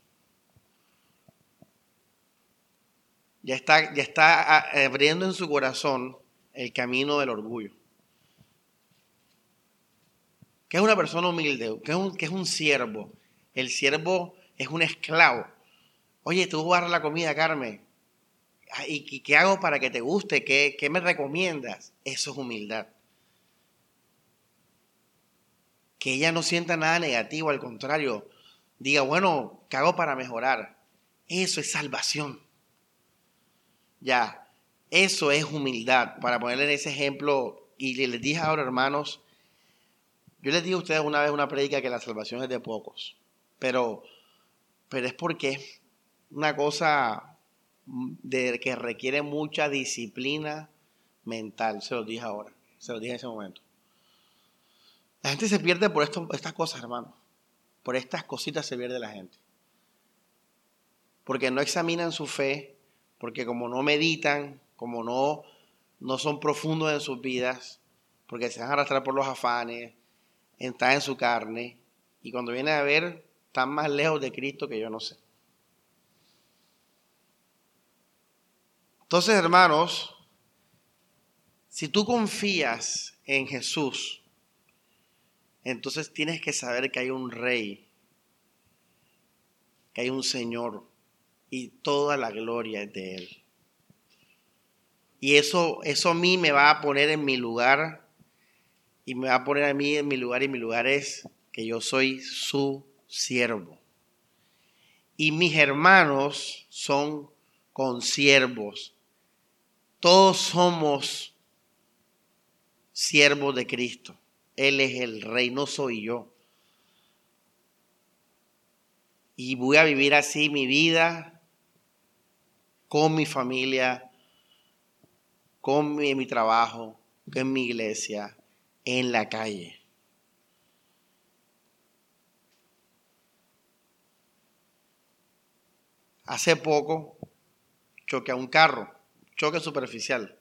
Ya está, ya está abriendo en su corazón el camino del orgullo. ¿Qué es una persona humilde? ¿Qué es un, qué es un siervo? El siervo es un esclavo. Oye, tú a la comida, Carmen. Ah, ¿Y qué hago para que te guste? ¿Qué, ¿Qué me recomiendas? Eso es humildad. Que ella no sienta nada negativo, al contrario, diga, bueno, ¿qué hago para mejorar? Eso es salvación. Ya, eso es humildad. Para ponerle ese ejemplo, y les dije ahora, hermanos, yo les dije a ustedes una vez una predica que la salvación es de pocos, pero pero es porque es una cosa de, que requiere mucha disciplina mental, se lo dije ahora, se lo dije en ese momento. La gente se pierde por esto, estas cosas, hermano. Por estas cositas se pierde la gente. porque no examinan su fe, porque como no meditan, como no, no son profundos en sus vidas, porque se van a arrastrar por los afanes, están en su carne, y cuando vienen a ver, están más lejos de Cristo que yo no sé. Entonces, hermanos, si tú confías en Jesús, entonces tienes que saber que hay un rey, que hay un Señor y toda la gloria es de Él. Y eso, eso a mí me va a poner en mi lugar y me va a poner a mí en mi lugar y mi lugar es que yo soy su siervo. Y mis hermanos son consiervos. Todos somos siervos de Cristo. Él es el rey, no soy yo. Y voy a vivir así mi vida con mi familia, con mi, mi trabajo, con mi iglesia, en la calle. Hace poco choqué a un carro choque superficial.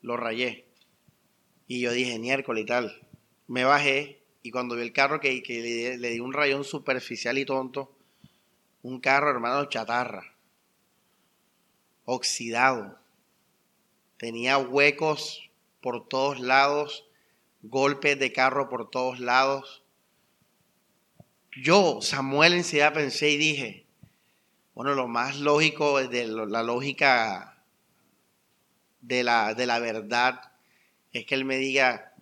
Lo rayé. Y yo dije, miércoles y tal. Me bajé y cuando vi el carro que, le, le, di un rayón superficial y tonto, un carro, hermano, chatarra, oxidado. Tenía huecos por todos lados, golpes de carro por todos lados. Yo, Samuel, enseguida pensé y dije, bueno, lo más lógico de la lógica de la, de la verdad es que Él me diga,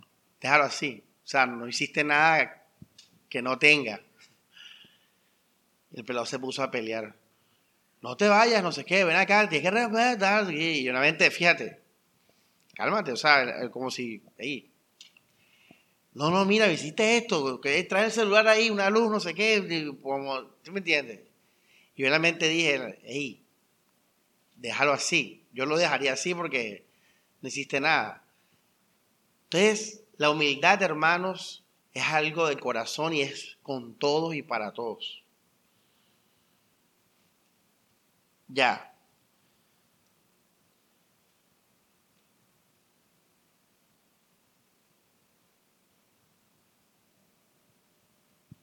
déjalo así. O sea, no hiciste nada que no tenga. El pelado se puso a pelear. No te vayas, no sé qué, ven acá, tienes que respetar. Y mente, fíjate, cálmate, o sea, como si, no, no, mira, hiciste esto, que trae el celular ahí, una luz, no sé qué, como, ¿tú me entiendes? Yo en la mente dije, hey, déjalo así. Yo lo dejaría así porque no hiciste nada. Entonces, la humildad, hermanos, es algo del corazón y es con todos y para todos. Ya.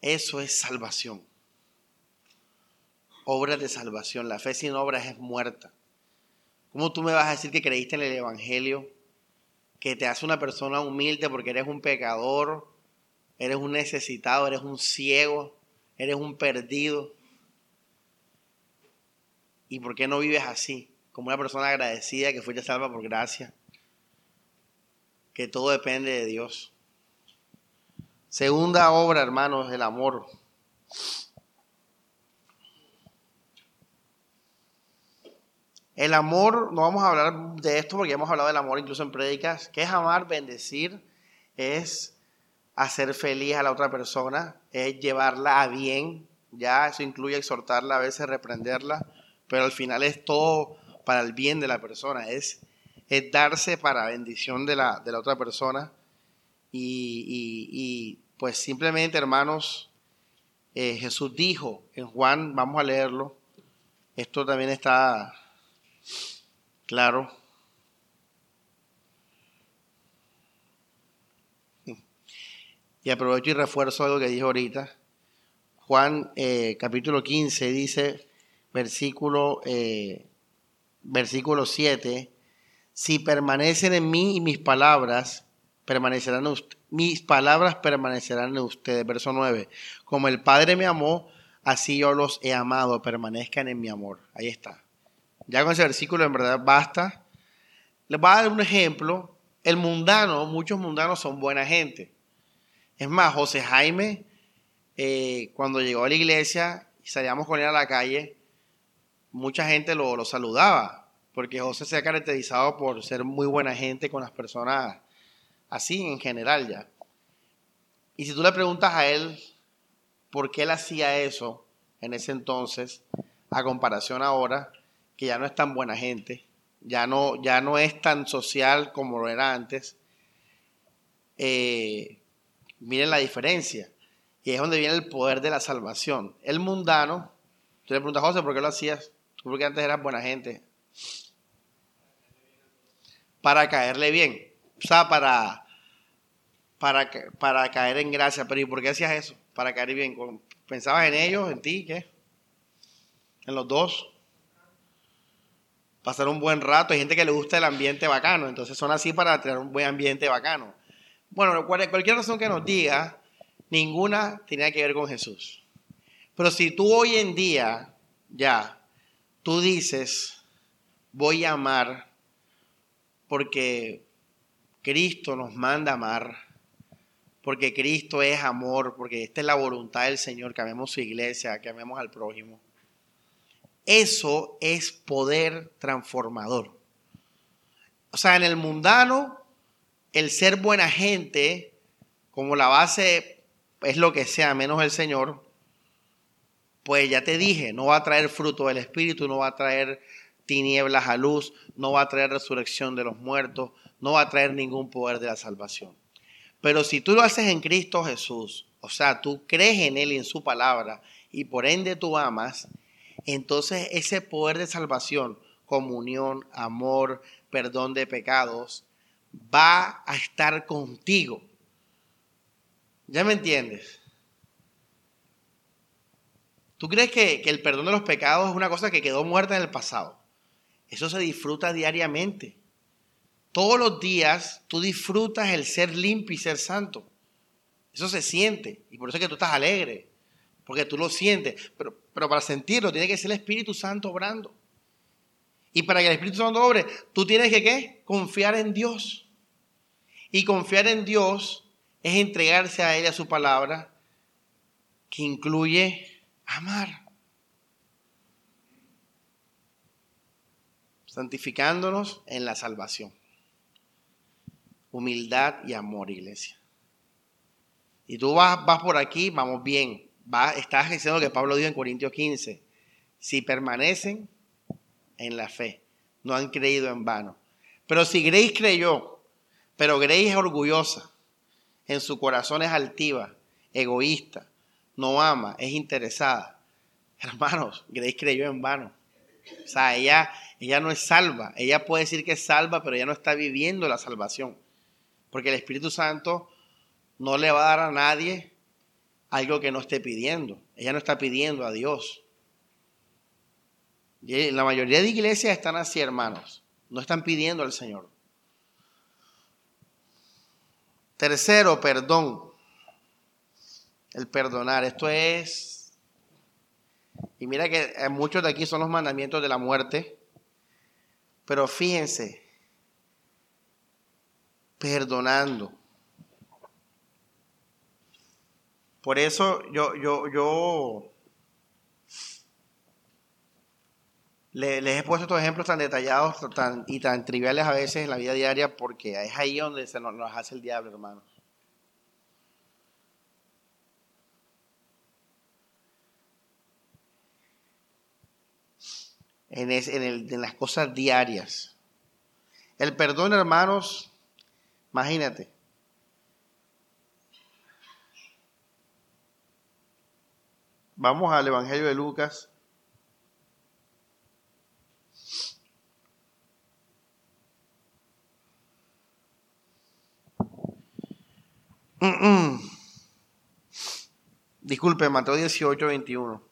Eso es salvación. Obras de salvación. La fe sin obras es muerta. ¿Cómo tú me vas a decir que creíste en el Evangelio? Que te hace una persona humilde porque eres un pecador, eres un necesitado, eres un ciego, eres un perdido. ¿Y por qué no vives así? Como una persona agradecida que fuiste salva por gracia. Que todo depende de Dios. Segunda obra, hermanos, el amor. El amor, no vamos a hablar de esto porque hemos hablado del amor incluso en prédicas. ¿Qué es amar? Bendecir es hacer feliz a la otra persona, es llevarla a bien. Ya eso incluye exhortarla, a veces reprenderla, pero al final es todo para el bien de la persona, es, es darse para bendición de la, de la otra persona. Y, pues simplemente, hermanos, eh, Jesús dijo en Juan, vamos a leerlo, esto también está Claro. Y aprovecho y refuerzo algo que dijo ahorita. Juan eh, capítulo 15 dice, versículo, eh, versículo 7, si permanecen en mí y mis palabras, permanecerán mis palabras permanecerán en ustedes. Verso 9, como el Padre me amó, así yo los he amado, permanezcan en mi amor. Ahí está. Ya con ese versículo en verdad basta. Les voy a dar un ejemplo. El mundano, muchos mundanos son buena gente. Es más, José Jaime, eh, cuando llegó a la iglesia y salíamos con él a la calle, mucha gente lo, lo saludaba, porque José se ha caracterizado por ser muy buena gente con las personas así en general ya. Y si tú le preguntas a él por qué él hacía eso en ese entonces, a comparación ahora, que ya no es tan buena gente, ya no, ya no es tan social como lo era antes. Eh, miren la diferencia. Y es donde viene el poder de la salvación. El mundano, Tú le preguntas, José, ¿por qué lo hacías? Porque antes eras buena gente. Para caerle bien. O sea, para, para, para caer en gracia. Pero ¿y por qué hacías eso? Para caer bien. ¿Pensabas en ellos, en ti, qué? En los dos. Pasar un buen rato. Hay gente que le gusta el ambiente bacano. Entonces son así para tener un buen ambiente bacano. Bueno, cualquier razón que nos diga, ninguna tenía que ver con Jesús. Pero si tú hoy en día, ya, tú dices, voy a amar porque Cristo nos manda amar, porque Cristo es amor, porque esta es la voluntad del Señor, que amemos su iglesia, que amemos al prójimo. Eso es poder transformador. O sea, en el mundano, el ser buena gente, como la base es lo que sea, menos el Señor, pues ya te dije, no va a traer fruto del Espíritu, no va a traer tinieblas a luz, no va a traer resurrección de los muertos, no va a traer ningún poder de la salvación. Pero si tú lo haces en Cristo Jesús, o sea, tú crees en Él y en su palabra, y por ende tú amas, entonces ese poder de salvación, comunión, amor, perdón de pecados, va a estar contigo. ¿Ya me entiendes? ¿Tú crees que, el perdón de los pecados es una cosa que quedó muerta en el pasado? Eso se disfruta diariamente. Todos los días tú disfrutas el ser limpio y ser santo. Eso se siente. Y por eso es que tú estás alegre. Porque tú lo sientes. Pero, pero para sentirlo tiene que ser el Espíritu Santo obrando. Y para que el Espíritu Santo obre, tú tienes que. Confiar en Dios. Y confiar en Dios es entregarse a Él, a su palabra, que incluye amar. Santificándonos en la salvación. Humildad y amor, iglesia. Y tú vas, vas por aquí, vamos bien. Estás diciendo que Pablo dijo en Corintios 15, si permanecen en la fe, no han creído en vano. Pero si Grace creyó, pero Grace es orgullosa, en su corazón es altiva, egoísta, no ama, es interesada. Hermanos, Grace creyó en vano. O sea, ella, ella no es salva. Ella puede decir que es salva, pero ella no está viviendo la salvación. Porque el Espíritu Santo no le va a dar a nadie algo que no esté pidiendo. Ella no está pidiendo a Dios. Y la mayoría de iglesias están así, hermanos. No están pidiendo al Señor. Tercero, perdón. El perdonar. Esto es... Y mira que muchos de aquí son los mandamientos de la muerte. Pero fíjense, perdonando. Por eso yo, yo, yo les he puesto estos ejemplos tan detallados tan, y tan triviales a veces en la vida diaria porque es ahí donde se nos, hace el diablo, hermanos. En, en las cosas diarias. El perdón, hermanos, imagínate. Vamos al Evangelio de Lucas. Disculpe, Mateo 18, 21.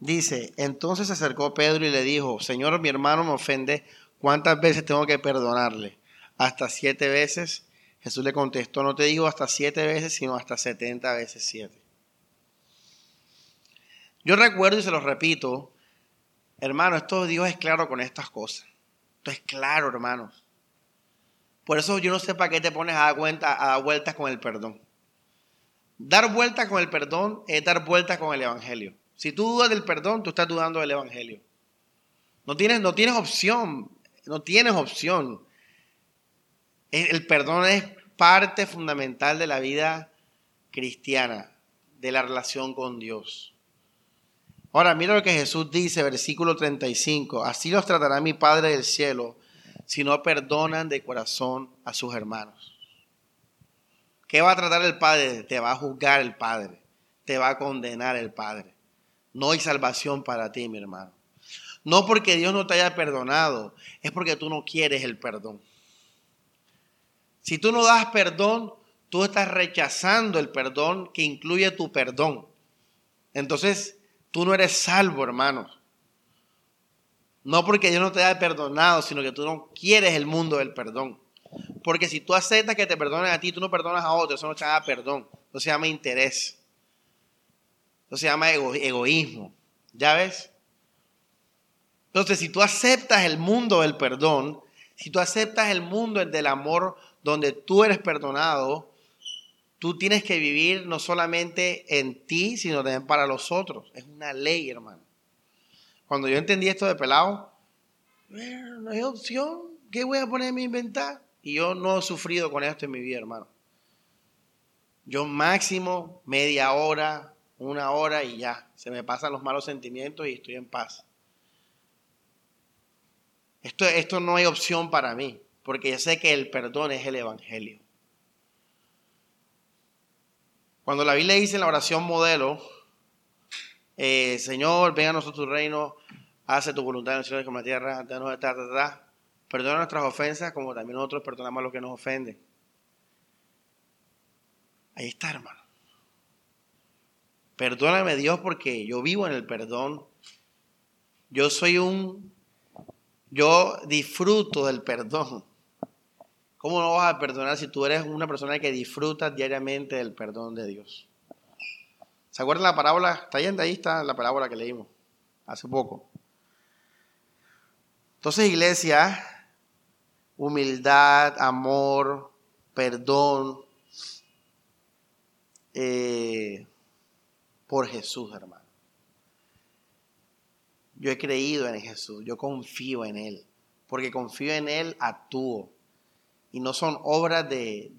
Dice, entonces se acercó Pedro y le dijo, Señor, mi hermano me ofende, ¿cuántas veces tengo que perdonarle? Hasta siete veces. Jesús le contestó, no te digo hasta siete veces, sino hasta setenta veces siete. Yo recuerdo y se lo repito, hermano, esto Dios es claro con estas cosas. Esto es claro, hermanos. Por eso yo no sé para qué te pones a dar, cuenta, a dar vueltas con el perdón. Dar vueltas con el perdón es dar vueltas con el Evangelio. Si tú dudas del perdón, tú estás dudando del Evangelio. No tienes, no tienes opción, no tienes opción. El perdón es parte fundamental de la vida cristiana, de la relación con Dios. Ahora, mira lo que Jesús dice, versículo 35. Así los tratará mi Padre del cielo si no perdonan de corazón a sus hermanos. ¿Qué va a tratar el Padre? Te va a juzgar el Padre, te va a condenar el Padre. No hay salvación para ti, mi hermano. No porque Dios no te haya perdonado, es porque tú no quieres el perdón. Si tú no das perdón, tú estás rechazando el perdón que incluye tu perdón. Entonces, tú no eres salvo, hermano. No porque Dios no te haya perdonado, sino que tú no quieres el mundo del perdón. Porque si tú aceptas que te perdonen a ti, tú no perdonas a otros, eso no se llama perdón. Eso se llama interés. Eso se llama egoísmo. ¿Ya ves? Entonces, si tú aceptas el mundo del perdón, si tú aceptas el mundo del amor donde tú eres perdonado, tú tienes que vivir no solamente en ti, sino también para los otros. Es una ley, hermano. Cuando yo entendí esto de pelado, no hay opción. ¿Qué voy a ponerme a inventar? Y yo no he sufrido con esto en mi vida, hermano. Yo máximo media hora, una hora y ya. Se me pasan los malos sentimientos y estoy en paz. Esto, esto no hay opción para mí porque yo sé que el perdón es el Evangelio. Cuando la Biblia dice en la oración modelo, eh, Señor, venga a nosotros tu reino, hace tu voluntad en el cielo como en la tierra, perdona nuestras ofensas como también nosotros perdonamos a los que nos ofenden. Ahí está, hermano. Perdóname Dios porque yo vivo en el perdón. Yo soy un, yo disfruto del perdón. ¿Cómo no vas a perdonar si tú eres una persona que disfruta diariamente del perdón de Dios? ¿Se acuerdan la parábola? Está ahí, ahí está la parábola que leímos hace poco. Entonces, iglesia, humildad, amor, perdón eh, por Jesús, hermano. Yo he creído en Jesús, yo confío en Él, porque confío en Él, actúo y no son obras de,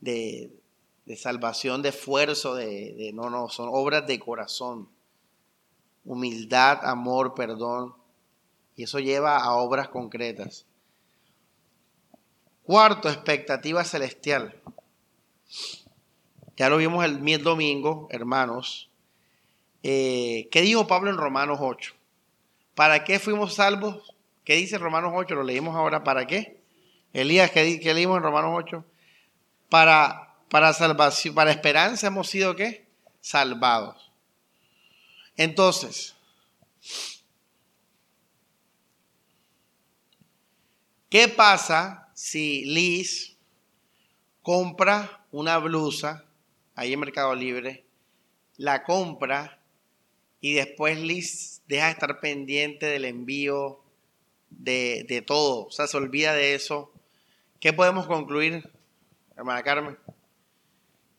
de, salvación, de esfuerzo, de, no, no, son obras de corazón. Humildad, amor, perdón. Y eso lleva a obras concretas. Cuarto, expectativa celestial. Ya lo vimos el domingo, hermanos. Eh, ¿Qué dijo Pablo en Romanos 8? ¿Para qué fuimos salvos? ¿Qué dice Romanos 8? Lo leímos ahora. ¿Para qué? Elías, que leímos en Romanos 8, para, para salvación, para esperanza hemos sido qué? Salvados. Entonces, ¿qué pasa si Liz compra una blusa ahí en Mercado Libre, la compra y después Liz deja de estar pendiente del envío de, de todo, o sea, se olvida de eso ¿Qué podemos concluir, hermana Carmen?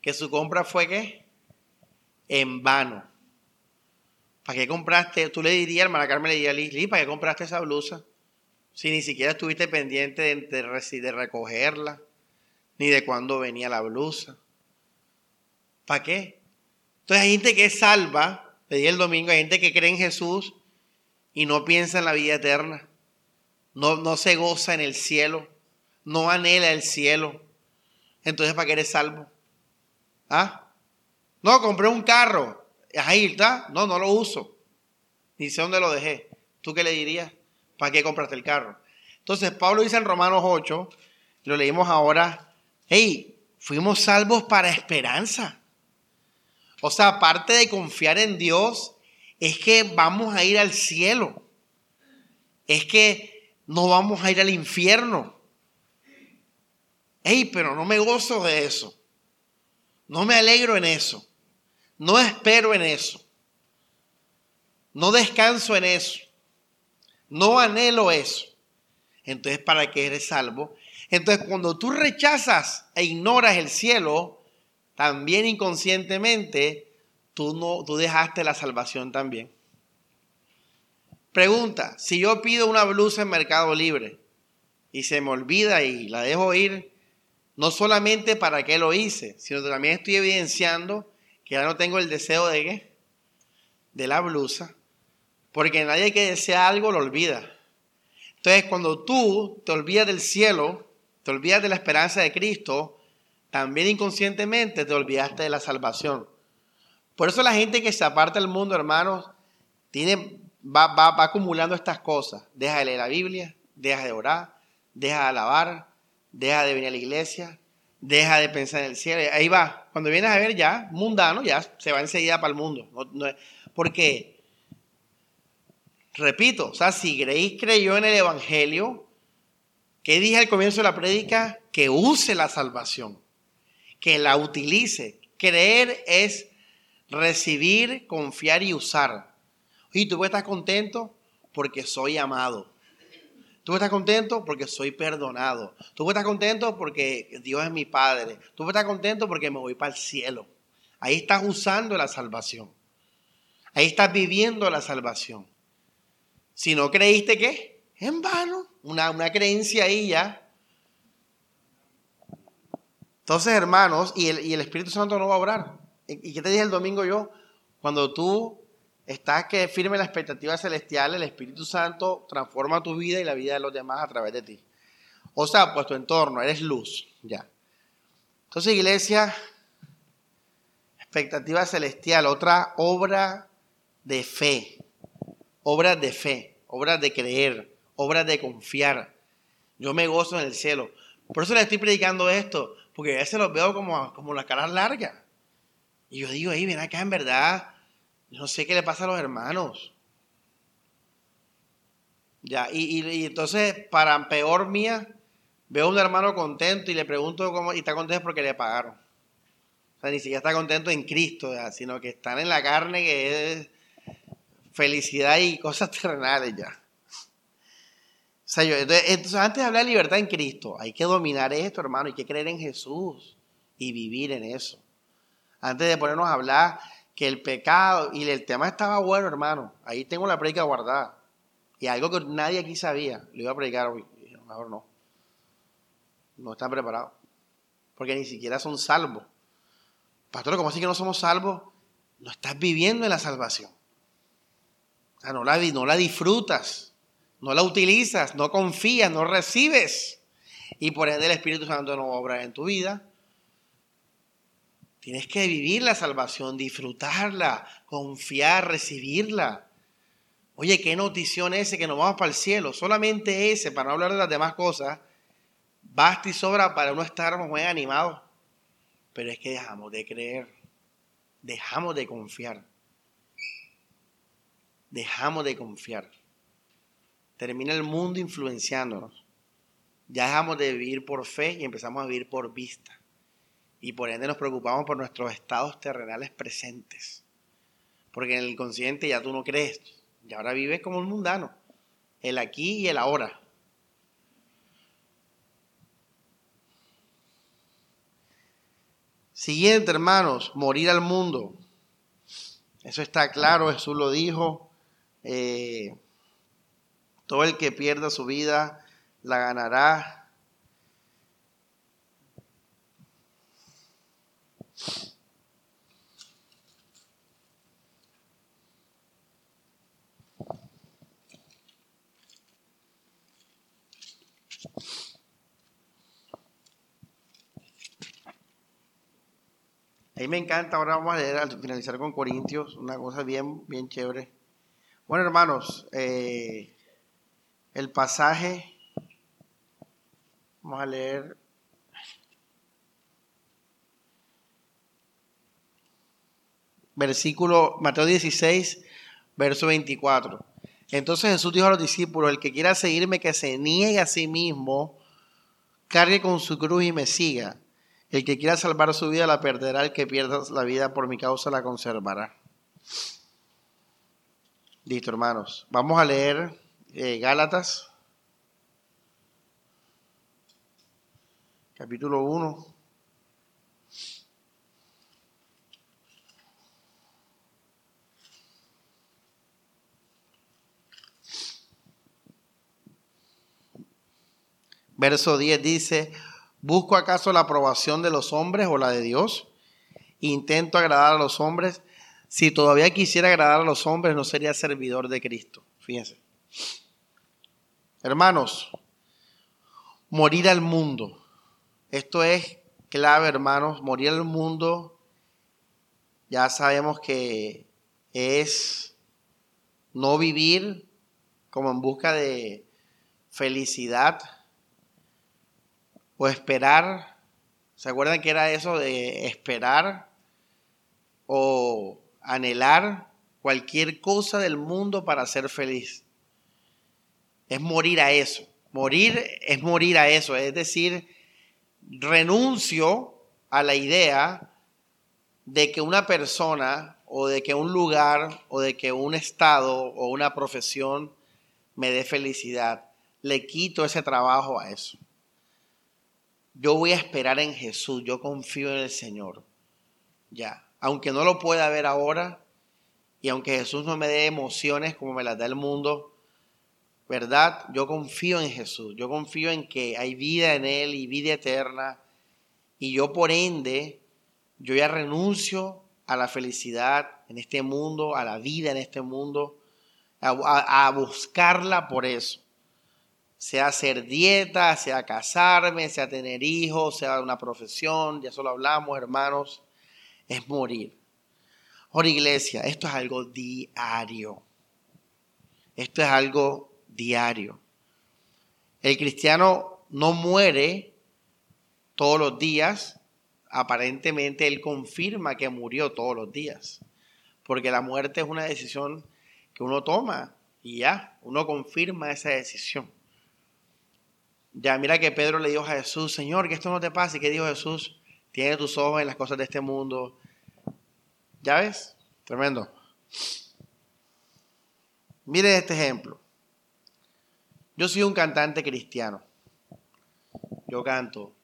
Que su compra fue qué? En vano. ¿Para qué compraste? Tú le dirías, hermana Carmen, le diría a Liz, ¿para qué compraste esa blusa? Si ni siquiera estuviste pendiente de, de recogerla, ni de cuándo venía la blusa. ¿Para qué? Entonces hay gente que es salva, le el domingo, hay gente que cree en Jesús y no piensa en la vida eterna. No, no se goza en el cielo no anhela el cielo, entonces ¿para qué eres salvo? ¿Ah? No, compré un carro. Ahí está. No, no lo uso. Ni sé dónde lo dejé. ¿Tú qué le dirías? ¿Para qué compraste el carro? Entonces, Pablo dice en Romanos 8, lo leímos ahora, hey, fuimos salvos para esperanza. O sea, aparte de confiar en Dios, es que vamos a ir al cielo. Es que no vamos a ir al infierno. Hey, pero no me gozo de eso. No me alegro en eso. No espero en eso. No descanso en eso. No anhelo eso. Entonces, ¿para qué eres salvo? Entonces, cuando tú rechazas e ignoras el cielo, también inconscientemente, tú, no, tú dejaste la salvación también. Pregunta, si yo pido una blusa en Mercado Libre y se me olvida y la dejo ir, no solamente para qué lo hice, sino que también estoy evidenciando que ya no tengo el deseo de qué? De la blusa. Porque nadie que desea algo lo olvida. Entonces cuando tú te olvidas del cielo, te olvidas de la esperanza de Cristo, también inconscientemente te olvidaste de la salvación. Por eso la gente que se aparta del mundo, hermanos, tiene, va, va, va acumulando estas cosas. Deja de leer la Biblia, deja de orar, deja de alabar, deja de venir a la iglesia, deja de pensar en el cielo. Ahí va. Cuando vienes a ver ya, mundano, ya se va enseguida para el mundo. porque, repito, o sea, si Grace creyó en el Evangelio, ¿qué dije al comienzo de la prédica? Que use la salvación, que la utilice. Creer es recibir, confiar y usar. Y tú estás contento porque soy amado. Tú estás contento porque soy perdonado. Tú estás contento porque Dios es mi Padre. Tú estás contento porque me voy para el cielo. Ahí estás usando la salvación. Ahí estás viviendo la salvación. Si no creíste que, en vano, una, una creencia ahí ya. Entonces, hermanos, y el, Espíritu Santo no va a obrar. ¿Y qué te dije el domingo yo? Cuando tú estás que firme la expectativa celestial, el Espíritu Santo transforma tu vida y la vida de los demás a través de ti. O sea, pues tu entorno, eres luz, ya. Entonces, iglesia, expectativa celestial, otra obra de fe, obra de fe, obra de creer, obra de confiar. Yo me gozo en el cielo. Por eso le estoy predicando esto, porque a veces los veo como, como la cara larga. Y yo digo, ahí, ven acá, en verdad, no sé qué le pasa a los hermanos. Ya, y, entonces, para peor mía, veo a un hermano contento y le pregunto cómo, y está contento porque le pagaron. O sea, ni siquiera está contento en Cristo, sino que están en la carne que es felicidad y cosas terrenales ya. Entonces, antes de hablar de libertad en Cristo, hay que dominar esto, hermano, hay que creer en Jesús y vivir en eso. Antes de ponernos a hablar que el pecado, y el tema estaba bueno, hermano. Ahí tengo la predica guardada. Y algo que nadie aquí sabía, lo iba a predicar hoy. mejor no. No están preparados. Porque ni siquiera son salvos. Pastor, ¿cómo así que no somos salvos? No estás viviendo en la salvación. O sea, no la, no la disfrutas, no la utilizas, no confías, no recibes. Y por ende el Espíritu Santo no obra en tu vida. Tienes que vivir la salvación, disfrutarla, confiar, recibirla. Oye, qué notición ese que nos vamos para el cielo. Solamente ese, para no hablar de las demás cosas, basta y sobra para no estar muy animados. Pero es que dejamos de creer, dejamos de confiar. Dejamos de confiar. Termina el mundo influenciándonos. Ya dejamos de vivir por fe y empezamos a vivir por vista y por ende nos preocupamos por nuestros estados terrenales presentes. Porque en el inconsciente ya tú no crees, y ahora vives como un mundano, el aquí y el ahora. Siguiente, hermanos, morir al mundo. Eso está claro, Jesús lo dijo. Eh, todo el que pierda su vida la ganará. A mí me encanta, ahora vamos a leer al finalizar con Corintios, una cosa bien, bien chévere. Bueno, hermanos, eh, el pasaje, vamos a leer versículo Mateo 16, verso 24. Entonces Jesús dijo a los discípulos, el que quiera seguirme, que se niegue a sí mismo, cargue con su cruz y me siga. El que quiera salvar su vida la perderá, el que pierda la vida por mi causa la conservará. Listo, hermanos. Vamos a leer eh, Gálatas, capítulo 1. Verso 10 dice, ¿busco acaso la aprobación de los hombres o la de Dios? ¿Intento agradar a los hombres? Si todavía quisiera agradar a los hombres, no sería servidor de Cristo. Fíjense. Hermanos, morir al mundo. Esto es clave, hermanos. Morir al mundo, ya sabemos que es no vivir como en busca de felicidad o esperar. ¿Se acuerdan que era eso de esperar o anhelar cualquier cosa del mundo para ser feliz? Es morir a eso. Morir es morir a eso. Es decir, renuncio a la idea de que una persona o de que un lugar o de que un estado o una profesión me dé felicidad. Le quito ese trabajo a eso. Yo voy a esperar en Jesús, yo confío en el Señor. Ya, aunque no lo pueda ver ahora y aunque Jesús no me dé emociones como me las da el mundo, ¿verdad? Yo confío en Jesús, yo confío en que hay vida en Él y vida eterna. Y yo por ende, yo ya renuncio a la felicidad en este mundo, a la vida en este mundo, a, buscarla por eso. Sea hacer dieta, sea casarme, sea tener hijos, sea una profesión, ya solo hablamos, hermanos, es morir. Ahora, iglesia, esto es algo diario. Esto es algo diario. El cristiano no muere todos los días. Aparentemente él confirma que murió todos los días. Porque la muerte es una decisión que uno toma y ya, uno confirma esa decisión. Ya, mira que Pedro le dijo a Jesús, Señor, que esto no te pase. ¿Y qué dijo Jesús? Tiene tus ojos en las cosas de este mundo. ¿Ya ves? Tremendo. Mire este ejemplo. Yo soy un cantante cristiano. Yo canto.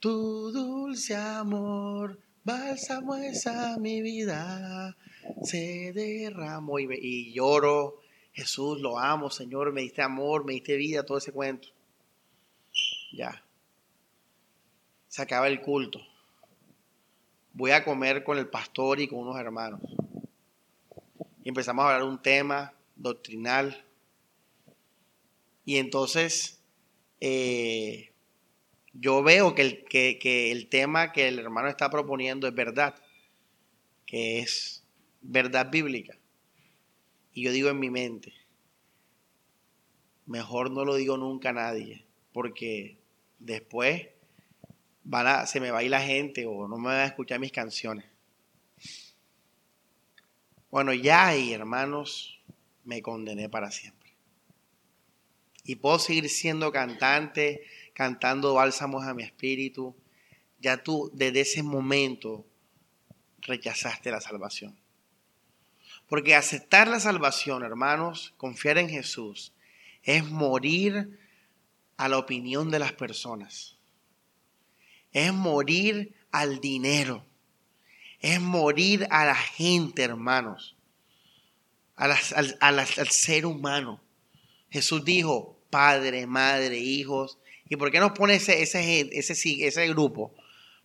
Tu dulce amor, bálsamo es a mi vida, se derramó y, y lloro. Jesús, lo amo, Señor, me diste amor, me diste vida, todo ese cuento. Ya. Se acaba el culto. Voy a comer con el pastor y con unos hermanos. Y empezamos a hablar un tema doctrinal y entonces eh, yo veo que el, que, el tema que el hermano está proponiendo es verdad, que es verdad bíblica. Y yo digo en mi mente, mejor no lo digo nunca a nadie, porque después van se me va a ir la gente o no me va a escuchar mis canciones. Bueno, ya ahí, hermanos, me condené para siempre y puedo seguir siendo cantante, cantando bálsamos a mi espíritu, ya tú desde ese momento rechazaste la salvación. Porque aceptar la salvación, hermanos, confiar en Jesús, es morir a la opinión de las personas. Es morir al dinero. Es morir a la gente, hermanos. al, al ser humano. Jesús dijo, padre, madre, hijos. ¿Y por qué nos pone ese, ese, ese, ese grupo?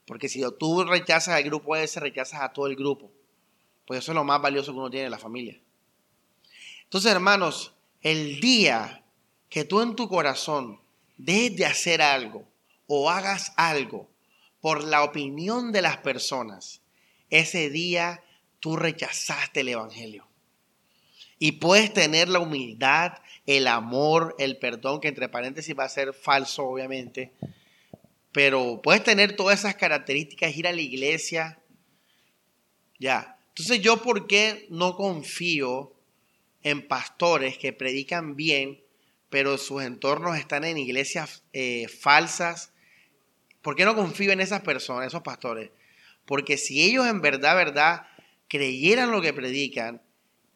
Porque si tú rechazas al grupo ese, rechazas a todo el grupo. Pues eso es lo más valioso que uno tiene en la familia. Entonces, hermanos, el día que tú en tu corazón dejes de hacer algo o hagas algo por la opinión de las personas, ese día tú rechazaste el Evangelio. Y puedes tener la humildad el amor, el perdón, que entre paréntesis va a ser falso, obviamente. Pero puedes tener todas esas características, ir a la iglesia. Ya. Entonces, ¿yo por qué no confío en pastores que predican bien, pero sus entornos están en iglesias eh, falsas? ¿Por qué no confío en esas personas, esos pastores? Porque si ellos en verdad, verdad, creyeran lo que predican,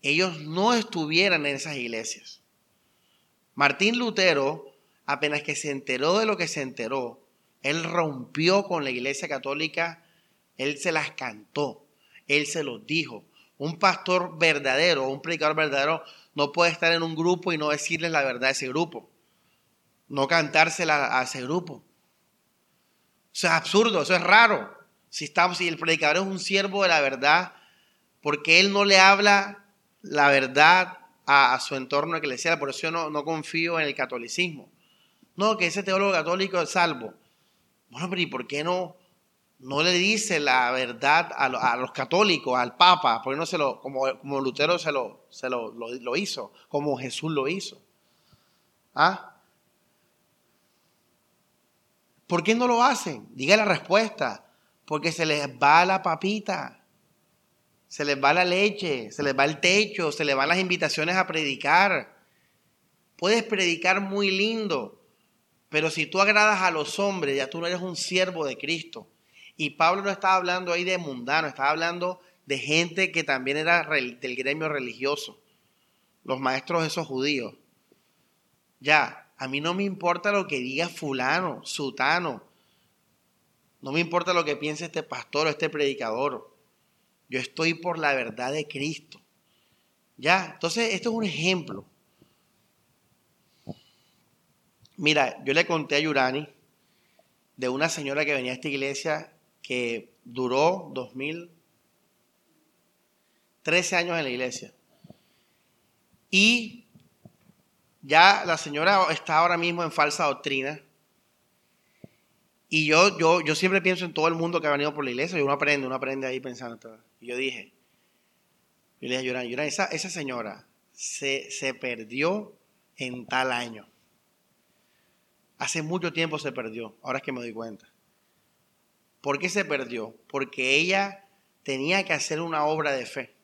ellos no estuvieran en esas iglesias. Martín Lutero, apenas que se enteró de lo que se enteró, él rompió con la iglesia católica, él se las cantó, él se los dijo. Un pastor verdadero, un predicador verdadero, no puede estar en un grupo y no decirles la verdad a ese grupo, no cantársela a ese grupo. Eso es absurdo, eso es raro. Si, estamos, si el predicador es un siervo de la verdad, porque él no le habla la verdad a, su entorno eclesial. Por eso yo no, no confío en el catolicismo. No, que ese teólogo católico es salvo. Bueno, pero ¿y por qué no, no le dice la verdad a, los católicos, al Papa? ¿Por qué no se lo, como, como Lutero se, lo, se lo, lo, hizo, como Jesús lo hizo? ¿Ah? ¿Por qué no lo hacen? Diga la respuesta. Porque se les va la papita, se les va la leche, se les va el techo, se les van las invitaciones a predicar. Puedes predicar muy lindo, pero si tú agradas a los hombres, ya tú no eres un siervo de Cristo. Y Pablo no estaba hablando ahí de mundano, estaba hablando de gente que también era del gremio religioso, los maestros esos judíos. Ya, a mí no me importa lo que diga fulano, sutano, no me importa lo que piense este pastor o este predicador. Yo estoy por la verdad de Cristo. Ya, entonces esto es un ejemplo. Mira, yo le conté a Yurani de una señora que venía a esta iglesia que duró 2013 años en la iglesia. Y ya la señora está ahora mismo en falsa doctrina. Y yo, yo, yo siempre pienso en todo el mundo que ha venido por la iglesia y uno aprende, uno aprende ahí pensando. Y yo dije, yo le dije a Yurani, esa, esa señora se, se perdió en tal año. Hace mucho tiempo se perdió, ahora es que me doy cuenta. ¿Por qué se perdió? Porque ella tenía que hacer una obra de fe.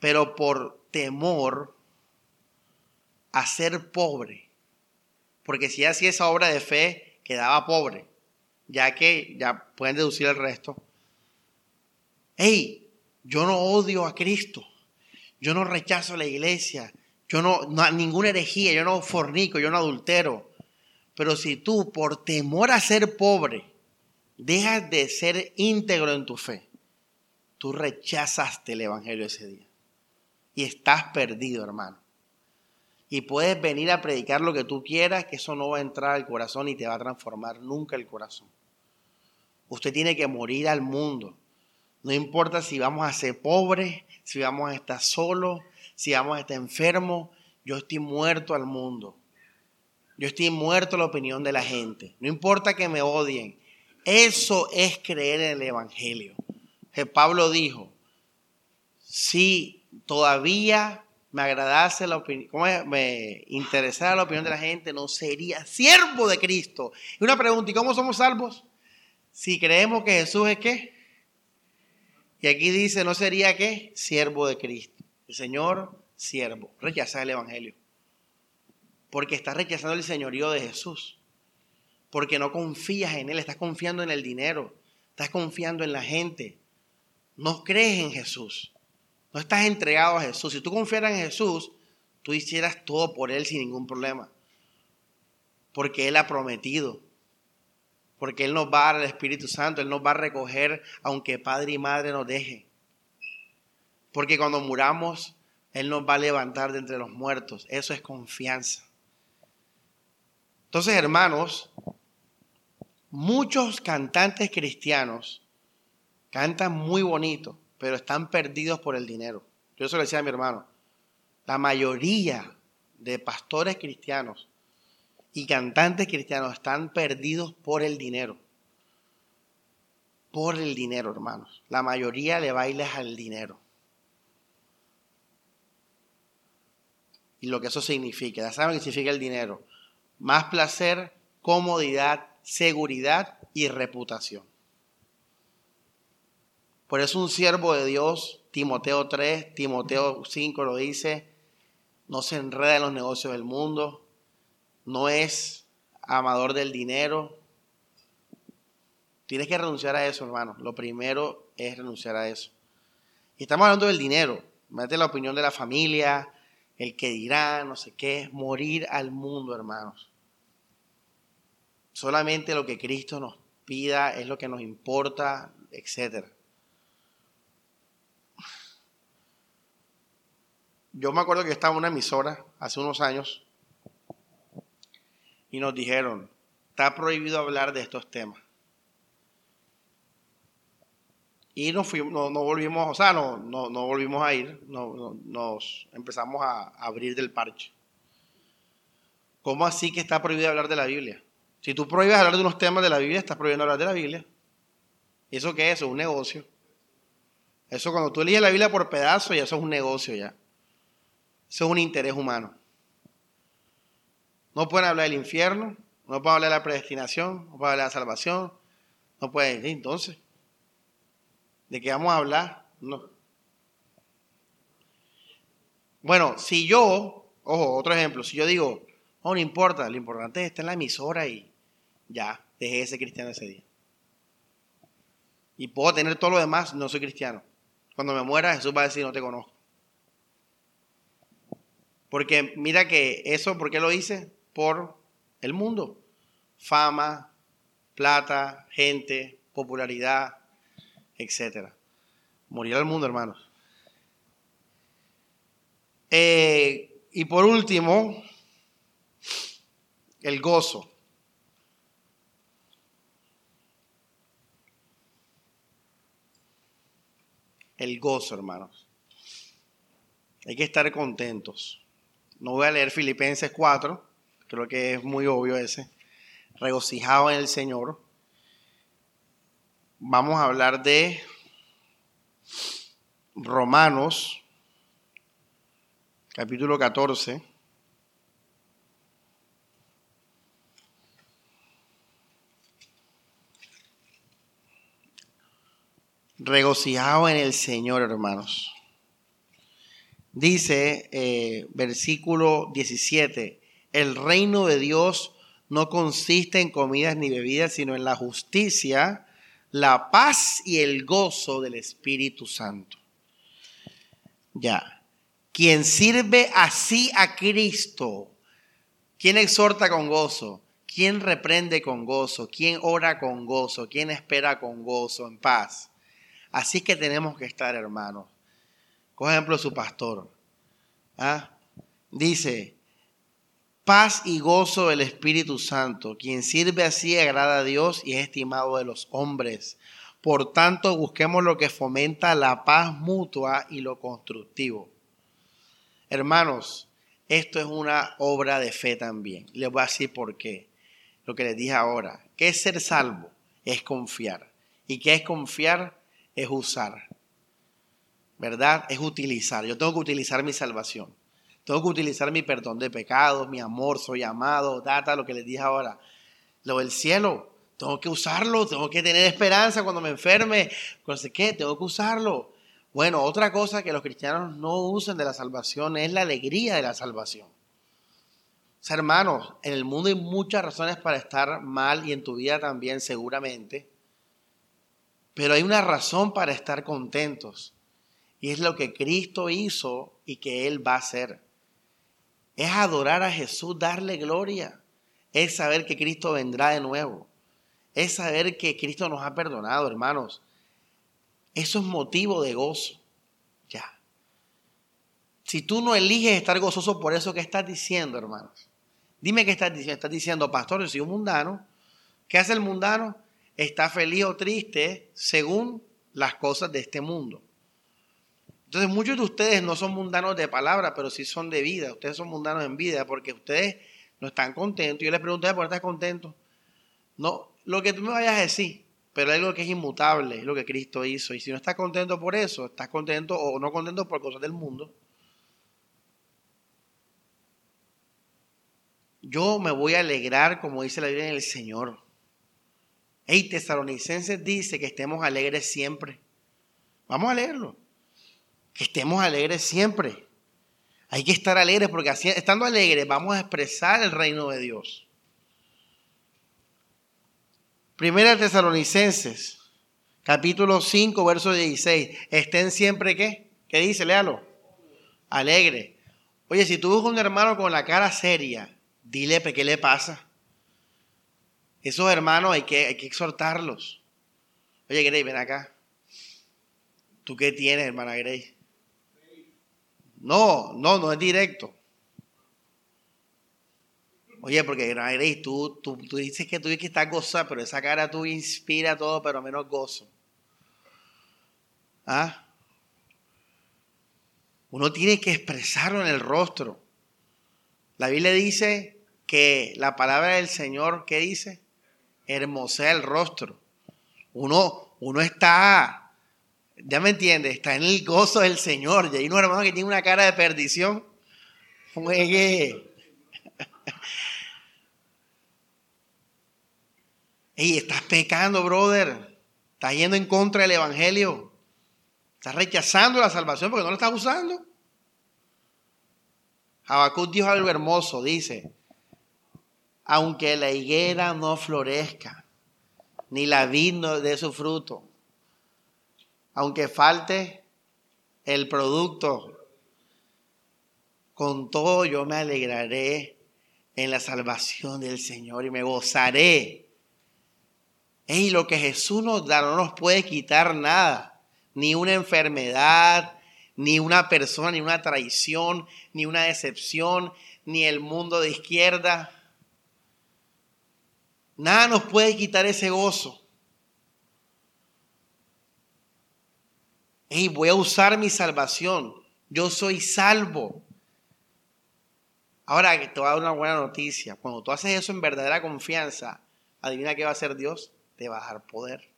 Pero por temor a ser pobre. Porque si hacía esa obra de fe, quedaba pobre. Ya que ya pueden deducir el resto. Hey, yo no odio a Cristo. Yo no rechazo la iglesia. Yo no, ninguna herejía, yo no fornico, yo no adultero. Pero si tú, por temor a ser pobre, dejas de ser íntegro en tu fe, tú rechazaste el Evangelio ese día. Y estás perdido, hermano. Y puedes venir a predicar lo que tú quieras, que eso no va a entrar al corazón y te va a transformar nunca el corazón. Usted tiene que morir al mundo. No importa si vamos a ser pobres, si vamos a estar solos, si vamos a estar enfermos, yo estoy muerto al mundo. Yo estoy muerto a la opinión de la gente. No importa que me odien. Eso es creer en el Evangelio. Pablo dijo, si todavía me agradase la opinión, me interesara la opinión de la gente, no sería siervo de Cristo. Y una pregunta, ¿y cómo somos salvos? Si creemos que Jesús es qué? Y aquí dice, ¿no sería qué? Siervo de Cristo. El Señor, siervo. Rechaza el Evangelio. Porque estás rechazando el señorío de Jesús. Porque no confías en Él, estás confiando en el dinero. Estás confiando en la gente. No crees en Jesús. No estás entregado a Jesús. Si tú confiaras en Jesús, tú hicieras todo por Él sin ningún problema. Porque Él ha prometido. Porque Él nos va a dar el Espíritu Santo. Él nos va a recoger aunque Padre y Madre nos dejen. Porque cuando muramos, Él nos va a levantar de entre los muertos. Eso es confianza. Entonces, hermanos, muchos cantantes cristianos cantan muy bonito, pero están perdidos por el dinero. Yo eso le decía a mi hermano. La mayoría de pastores cristianos y cantantes cristianos están perdidos por el dinero. Por el dinero, hermanos. La mayoría le bailes al dinero. y lo que eso significa. Ya saben que significa el dinero. Más placer, comodidad, seguridad y reputación. Por eso un siervo de Dios, Timoteo 3, Timoteo 5 lo dice, no se enreda en los negocios del mundo, no es amador del dinero. Tienes que renunciar a eso, hermano. Lo primero es renunciar a eso. Y estamos hablando del dinero. Mete la opinión de la familia, el que dirá, no sé qué, morir al mundo, hermanos. Solamente lo que Cristo nos pida es lo que nos importa, etc. Yo me acuerdo que estaba en una emisora hace unos años y nos dijeron, está prohibido hablar de estos temas. Y no, volvimos, o sea, no, volvimos a ir, no, no- nos empezamos a abrir del parche. ¿Cómo así que está prohibido hablar de la Biblia? Si tú prohíbes hablar de unos temas de la Biblia, estás prohibiendo hablar de la Biblia. ¿Y eso qué es? Es un negocio. Eso cuando tú eliges la Biblia por pedazos, ya eso es un negocio ya. Eso es un interés humano. No pueden hablar del infierno, no pueden hablar de la predestinación, no pueden hablar de la salvación, no pueden. ¿y Entonces, ¿de qué vamos a hablar? No. Bueno, si yo, ojo, otro ejemplo, si yo digo, no, no importa, lo importante es estar en la emisora y ya, dejé de ser cristiano ese día. Y puedo tener todo lo demás, no soy cristiano. Cuando me muera, Jesús va a decir, no te conozco. Porque mira que eso, ¿por qué lo hice? Por el mundo. Fama, plata, gente, popularidad, etc. Morir al mundo, hermanos. Eh, y por último, el gozo. El gozo, hermanos. Hay que estar contentos. No voy a leer Filipenses 4, creo que es muy obvio ese. Regocijado en el Señor. Vamos a hablar de Romanos, capítulo 14. Regocijado en el Señor, hermanos. Dice, eh, versículo 17, el reino de Dios no consiste en comidas ni bebidas, sino en la justicia, la paz y el gozo del Espíritu Santo. Ya. Quien sirve así a Cristo, quien exhorta con gozo, quien reprende con gozo, quien ora con gozo, quien espera con gozo, en paz. Así que tenemos que estar, hermanos. Por ejemplo, su pastor. ¿ah? Dice, paz y gozo del Espíritu Santo. Quien sirve así agrada a Dios y es estimado de los hombres. Por tanto, busquemos lo que fomenta la paz mutua y lo constructivo. Hermanos, esto es una obra de fe también. Les voy a decir por qué. Lo que les dije ahora. ¿Qué es ser salvo? Es confiar. ¿Y qué es confiar? Es usar. ¿verdad? Es utilizar. Yo tengo que utilizar mi salvación. Tengo que utilizar mi perdón de pecados, mi amor, soy amado, data, lo que les dije ahora. Lo del cielo, tengo que usarlo, tengo que tener esperanza cuando me enferme, no sé qué, tengo que usarlo. Bueno, otra cosa que los cristianos no usan de la salvación es la alegría de la salvación. O sea, hermanos, en el mundo hay muchas razones para estar mal y en tu vida también seguramente, pero hay una razón para estar contentos. Y es lo que Cristo hizo y que Él va a hacer. Es adorar a Jesús, darle gloria. Es saber que Cristo vendrá de nuevo. Es saber que Cristo nos ha perdonado, hermanos. Eso es motivo de gozo. Ya. Si tú no eliges estar gozoso por eso, ¿qué estás diciendo, hermanos? Dime qué estás diciendo. Estás diciendo, pastor, yo soy un mundano. ¿Qué hace el mundano? Está feliz o triste según las cosas de este mundo. Entonces muchos de ustedes no son mundanos de palabra, pero sí son de vida. Ustedes son mundanos en vida porque ustedes no están contentos. Yo les pregunto, ¿por qué estás contento? No, lo que tú me vayas a decir, pero algo que es inmutable, es lo que Cristo hizo. Y si no estás contento por eso, estás contento o no contento por cosas del mundo. Yo me voy a alegrar, como dice la Biblia, en el Señor. Hey, Tesalonicenses dice que estemos alegres siempre. Vamos a leerlo que estemos alegres siempre. Hay que estar alegres porque estando alegres vamos a expresar el reino de Dios. Primera Tesalonicenses, capítulo 5, verso 16. Estén siempre, ¿qué? ¿Qué dice? Léalo. Alegre. Oye, si tú ves un hermano con la cara seria, dile, ¿qué le pasa? Esos hermanos hay que, hay que exhortarlos. Oye, Grey, ven acá. ¿Tú qué tienes, hermana Grey? No, no, no es directo. Oye, porque Grace, tú, tú, tú dices que tú que estás gozosa, pero esa cara tú inspira todo, pero menos gozo. ¿Ah? Uno tiene que expresarlo en el rostro. La Biblia dice que la palabra del Señor, ¿qué dice? Hermosea el rostro. Uno, uno está, ya me entiende, está en el gozo del Señor. Y hay unos hermanos que tienen una cara de perdición. Juegue. Ey, estás pecando, brother. Estás yendo en contra del Evangelio. Estás rechazando la salvación porque no la estás usando. Habacuc dijo algo hermoso, dice, aunque la higuera no florezca, ni la vid dé su fruto, aunque falte el producto, con todo yo me alegraré en la salvación del Señor y me gozaré. Y lo que Jesús nos da no nos puede quitar nada, ni una enfermedad, ni una persona, ni una traición, ni una decepción, ni el mundo de izquierda. Nada nos puede quitar ese gozo. Y voy a usar mi salvación. Yo soy salvo. Ahora te voy a dar una buena noticia. Cuando tú haces eso en verdadera confianza, adivina qué va a hacer Dios. Te va a dar poder.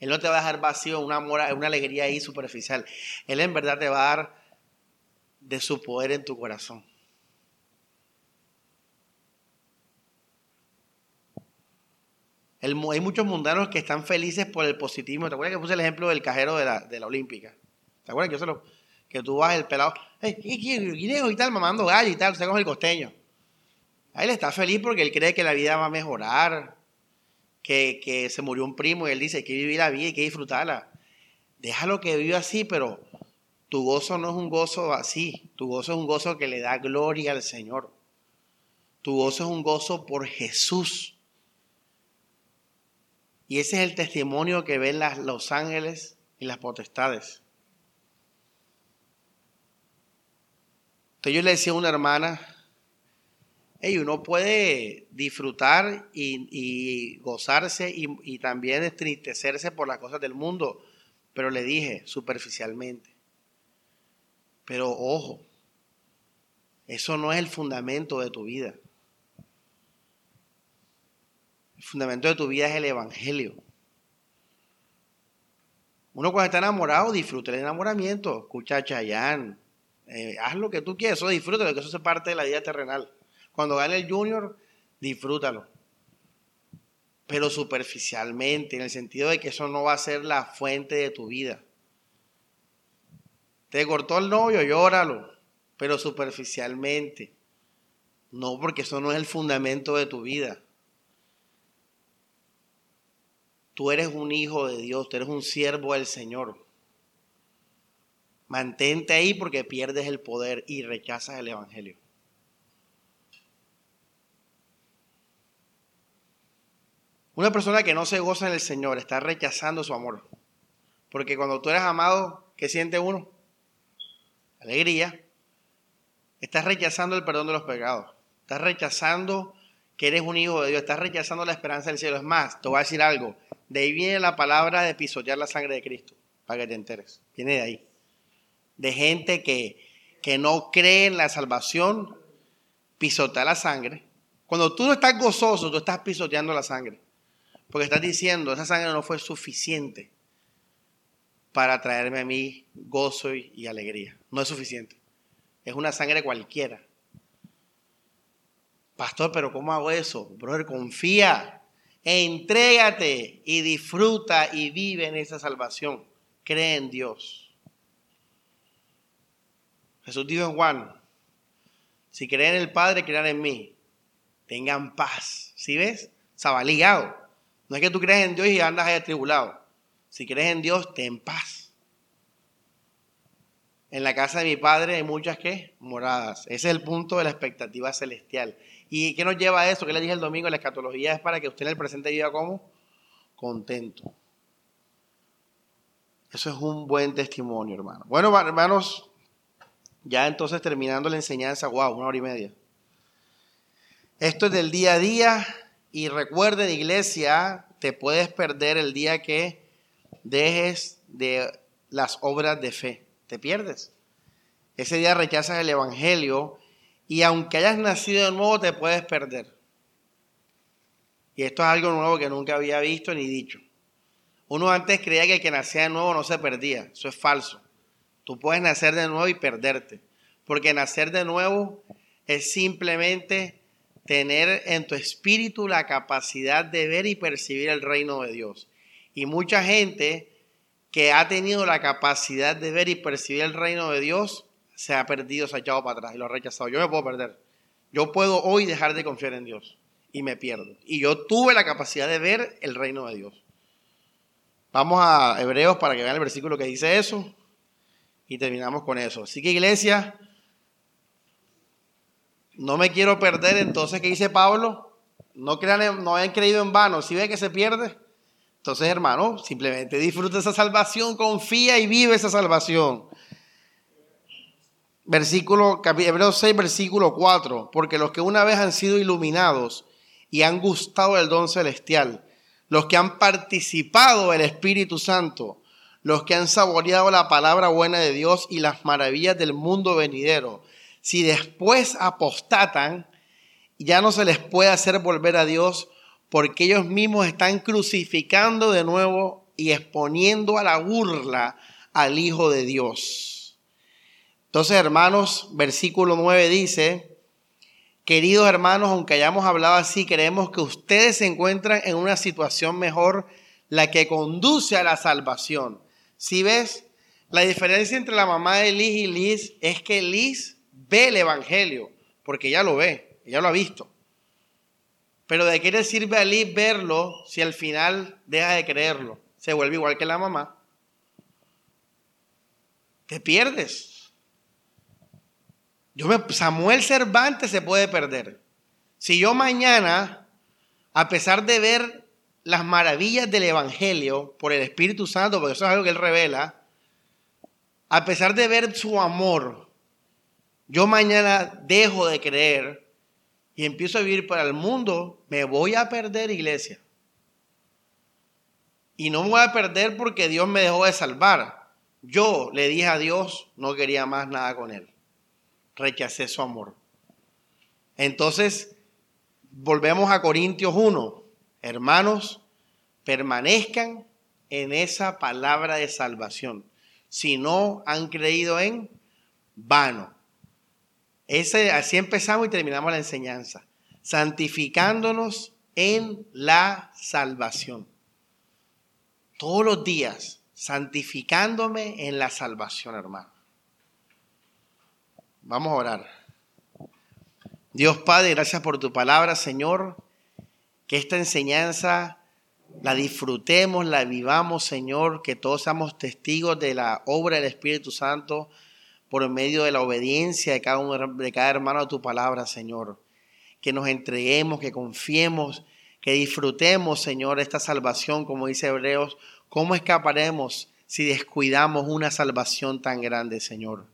Él no te va a dejar vacío, una, una alegría ahí superficial. Él en verdad te va a dar de su poder en tu corazón. Hay muchos mundanos que están felices por el positivismo. ¿Te acuerdas que puse el ejemplo del cajero de la, de la Olímpica? ¿Te acuerdas que, yo lo, que tú vas el pelado, hey, guineo y tal, mamando gallo y tal, se con el costeño? A él está feliz porque él cree que la vida va a mejorar, que, se murió un primo y él dice que vivir la vida y que disfrutarla. Déjalo que viva así, pero tu gozo no es un gozo así. Tu gozo es un gozo que le da gloria al Señor. Tu gozo es un gozo por Jesús. Y ese es el testimonio que ven las, los ángeles y las potestades. Entonces yo le decía a una hermana, y uno puede disfrutar y, gozarse y, y, también entristecerse por las cosas del mundo, pero le dije superficialmente. Pero ojo, eso no es el fundamento de tu vida. Fundamento de tu vida es el Evangelio. Uno cuando está enamorado disfruta el enamoramiento, escucha a Chayán, eh, haz lo que tú quieras, eso disfruta, porque eso es parte de la vida terrenal. Cuando gane el junior, disfrútalo. Pero superficialmente, en el sentido de que eso no va a ser la fuente de tu vida. Te cortó el novio, llóralo, pero superficialmente. No, porque eso no es el fundamento de tu vida. Tú eres un hijo de Dios, tú eres un siervo del Señor. Mantente ahí porque pierdes el poder y rechazas el Evangelio. Una persona que no se goza en el Señor está rechazando su amor. Porque cuando tú eres amado, ¿qué siente uno? Alegría. Estás rechazando el perdón de los pecados. Estás rechazando que eres un hijo de Dios. Estás rechazando la esperanza del cielo. Es más, te voy a decir algo. De ahí viene la palabra de pisotear la sangre de Cristo. Para que te enteres. Viene de ahí. De gente que, que no cree en la salvación, pisotea la sangre. Cuando tú no estás gozoso, tú estás pisoteando la sangre. Porque estás diciendo, esa sangre no fue suficiente para traerme a mí gozo y, alegría. No es suficiente. Es una sangre cualquiera. Pastor, pero ¿cómo hago eso? Brother, confía, entrégate y disfruta y vive en esa salvación. Cree en Dios. Jesús dijo en Juan, si creen en el Padre, crean en mí. Tengan paz. ¿Sí ves? Estaba ligado. No es que tú crees en Dios y andas ahí atribulado. Si crees en Dios, ten paz. En la casa de mi padre hay muchas ¿qué? moradas. Ese es el punto de la expectativa celestial. ¿Y qué nos lleva a eso? Que le dije el domingo, la escatología es para que usted en el presente viva como contento. Eso es un buen testimonio, hermano. Bueno, hermanos, ya entonces terminando la enseñanza, wow, una hora y media. Esto es del día a día y recuerden, iglesia, te puedes perder el día que dejes de las obras de fe. Te pierdes. Ese día rechazas el Evangelio y aunque hayas nacido de nuevo te puedes perder. Y esto es algo nuevo que nunca había visto ni dicho. Uno antes creía que el que nacía de nuevo no se perdía. Eso es falso. Tú puedes nacer de nuevo y perderte. Porque nacer de nuevo es simplemente tener en tu espíritu la capacidad de ver y percibir el reino de Dios. Y mucha gente que ha tenido la capacidad de ver y percibir el reino de Dios se ha perdido, se ha echado para atrás y lo ha rechazado. Yo me puedo perder. Yo puedo hoy dejar de confiar en Dios y me pierdo. Y yo tuve la capacidad de ver el reino de Dios. Vamos a Hebreos para que vean el versículo que dice eso y terminamos con eso. Así que iglesia, no me quiero perder. Entonces, ¿qué dice Pablo? No, crean, no hayan creído en vano. Si ve que se pierde, entonces, hermano, simplemente disfruta esa salvación, confía y vive esa salvación. Versículo, Hebreos 6, versículo 4. Porque los que una vez han sido iluminados y han gustado el don celestial, los que han participado del Espíritu Santo, los que han saboreado la palabra buena de Dios y las maravillas del mundo venidero, si después apostatan, ya no se les puede hacer volver a Dios porque ellos mismos están crucificando de nuevo y exponiendo a la burla al Hijo de Dios. Entonces, hermanos, versículo 9 dice, queridos hermanos, aunque hayamos hablado así, creemos que ustedes se encuentran en una situación mejor, la que conduce a la salvación. Si ves, la diferencia entre la mamá de Liz y Liz es que Liz ve el Evangelio, porque ya lo ve, ya lo ha visto. Pero ¿de qué le sirve a Liz verlo si al final deja de creerlo? Se vuelve igual que la mamá. Te pierdes. Yo me, Samuel Cervantes se puede perder. Si yo mañana, a pesar de ver las maravillas del Evangelio por el Espíritu Santo, porque eso es algo que él revela, a pesar de ver su amor, yo mañana dejo de creer y empiezo a vivir para el mundo, me voy a perder iglesia. Y no me voy a perder porque Dios me dejó de salvar. Yo le dije a Dios, no quería más nada con él. Rechacé su amor. Entonces, volvemos a Corintios 1. Hermanos, permanezcan en esa palabra de salvación. Si no han creído en vano. Ese, así empezamos y terminamos la enseñanza. Santificándonos en la salvación. Todos los días, santificándome en la salvación, hermano. Vamos a orar. Dios Padre, gracias por tu palabra, Señor. Que esta enseñanza la disfrutemos, la vivamos, Señor. Que todos seamos testigos de la obra del Espíritu Santo por medio de la obediencia de cada, uno, de cada hermano a tu palabra, Señor. Que nos entreguemos, que confiemos, que disfrutemos, Señor, esta salvación, como dice Hebreos. ¿Cómo escaparemos si descuidamos una salvación tan grande, Señor?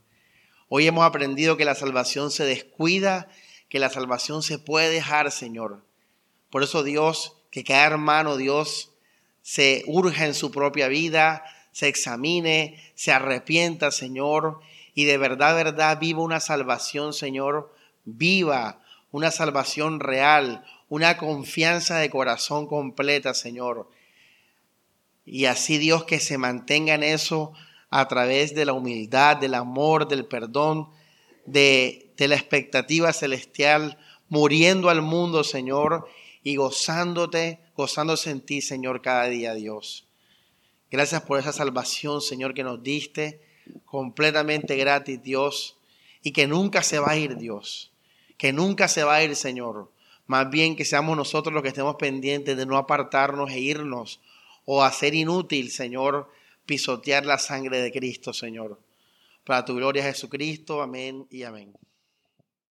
Hoy hemos aprendido que la salvación se descuida, que la salvación se puede dejar, Señor. Por eso Dios, que cada hermano, Dios, se urja en su propia vida, se examine, se arrepienta, Señor, y de verdad, verdad, viva una salvación, Señor, viva una salvación real, una confianza de corazón completa, Señor. Y así Dios que se mantenga en eso a través de la humildad, del amor, del perdón, de, de la expectativa celestial, muriendo al mundo, Señor, y gozándote, gozándose en ti, Señor, cada día, Dios. Gracias por esa salvación, Señor, que nos diste completamente gratis, Dios, y que nunca se va a ir, Dios, que nunca se va a ir, Señor. Más bien que seamos nosotros los que estemos pendientes de no apartarnos e irnos o hacer inútil, Señor, pisotear la sangre de Cristo, Señor. Para tu gloria, Jesucristo. Amén y amén.